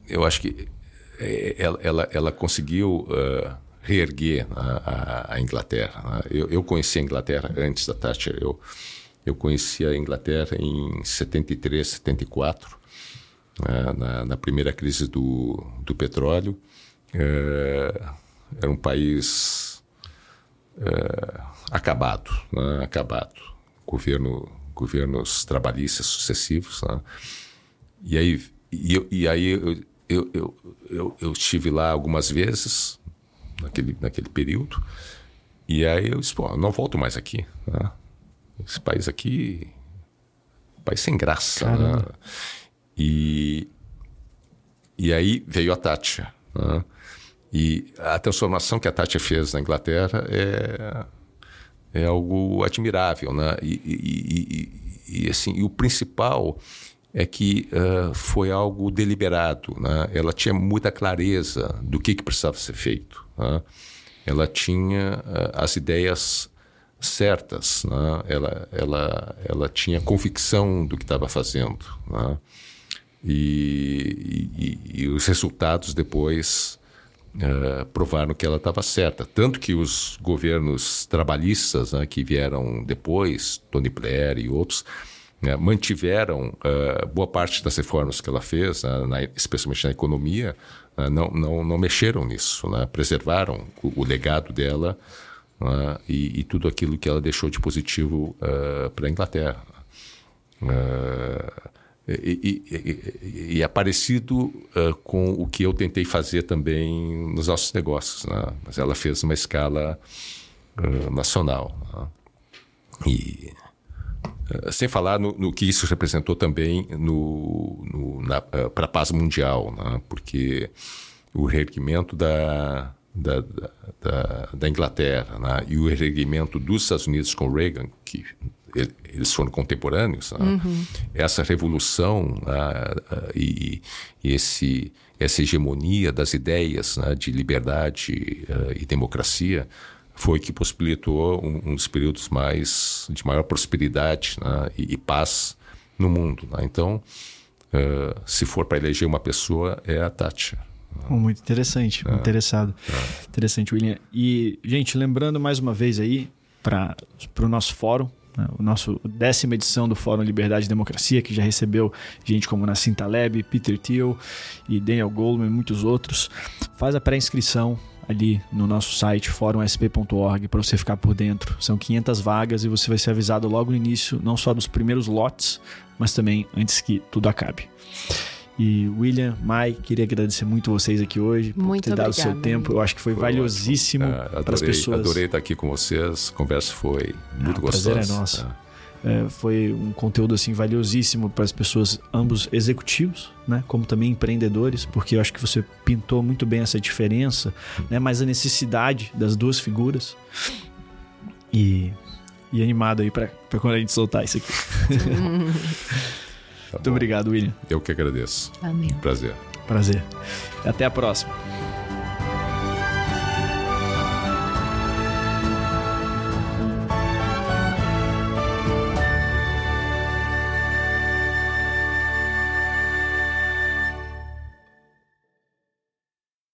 eu acho que ela, ela, ela conseguiu reerguer a, a, Inglaterra. Né? Eu, eu conheci a Inglaterra antes da Thatcher. Eu, eu conheci a Inglaterra em 73, 74, né, na, na, primeira crise do, do petróleo. É, era um país é, acabado, né, acabado. Governo, governos trabalhistas sucessivos. Né? E aí, e, e aí eu, eu, eu, eu, eu estive lá algumas vezes naquele, naquele período. E aí eu disse, pô, não volto mais aqui. Né? Esse país aqui. país sem graça. Né? E, e aí veio a Tátia. Né? E a transformação que a Tátia fez na Inglaterra é, é algo admirável. Né? E, e, e, e assim, e o principal é que uh, foi algo deliberado. Né? Ela tinha muita clareza do que, que precisava ser feito. Né? Ela tinha uh, as ideias certas, né? ela, ela, ela tinha convicção do que estava fazendo. Né? E, e, e, os resultados depois uh, provaram que ela estava certa. Tanto que os governos trabalhistas né, que vieram depois, Tony Blair e outros, né, mantiveram uh, boa parte das reformas que ela fez, né, na, especialmente na economia, uh, não, não, não mexeram nisso, né, preservaram o, o legado dela né, e, e, tudo aquilo que ela deixou de positivo uh, para a Inglaterra. Uh, e, e, e, é parecido uh, com o que eu tentei fazer também nos nossos negócios, né? mas ela fez uma escala nacional. Né? E sem falar no, no, que isso representou também para a paz mundial, né? porque o reerguimento da, da, da, da Inglaterra né? e o erguimento dos Estados Unidos com Reagan, que eles foram contemporâneos, né? uhum. essa revolução né? e, e, esse, essa hegemonia das ideias né? de liberdade uh, e democracia foi que possibilitou um, um, dos períodos mais de maior prosperidade né? e, e, paz no mundo. Né? Então, uh, se for para eleger uma pessoa, é a Thatcher. Muito interessante, é. interessado. É. Interessante, William. E, gente, lembrando mais uma vez aí para o nosso fórum, né, o nosso décima edição do Fórum Liberdade e Democracia, que já recebeu gente como Nassim Taleb, Peter Thiel e Daniel Goldman e muitos outros. Faz a pré-inscrição ali no nosso site fórumsp.org para você ficar por dentro. São 500 vagas e você vai ser avisado logo no início, não só dos primeiros lotes, mas também antes que tudo acabe. E William, Mai, queria agradecer muito vocês aqui hoje por muito ter dado obrigada. seu tempo. Eu acho que foi, foi valiosíssimo é, para as pessoas. Adorei estar aqui com vocês. A conversa foi muito ah, gostosa. O prazer é nosso. É. É, foi um conteúdo assim valiosíssimo para as pessoas, ambos executivos, né, como também empreendedores, porque eu acho que você pintou muito bem essa diferença, né, mas a necessidade das duas figuras. E, e animado aí para quando a gente soltar isso aqui. Tá Muito obrigado, William. Eu que agradeço. Amém. Prazer. Prazer. Até a próxima.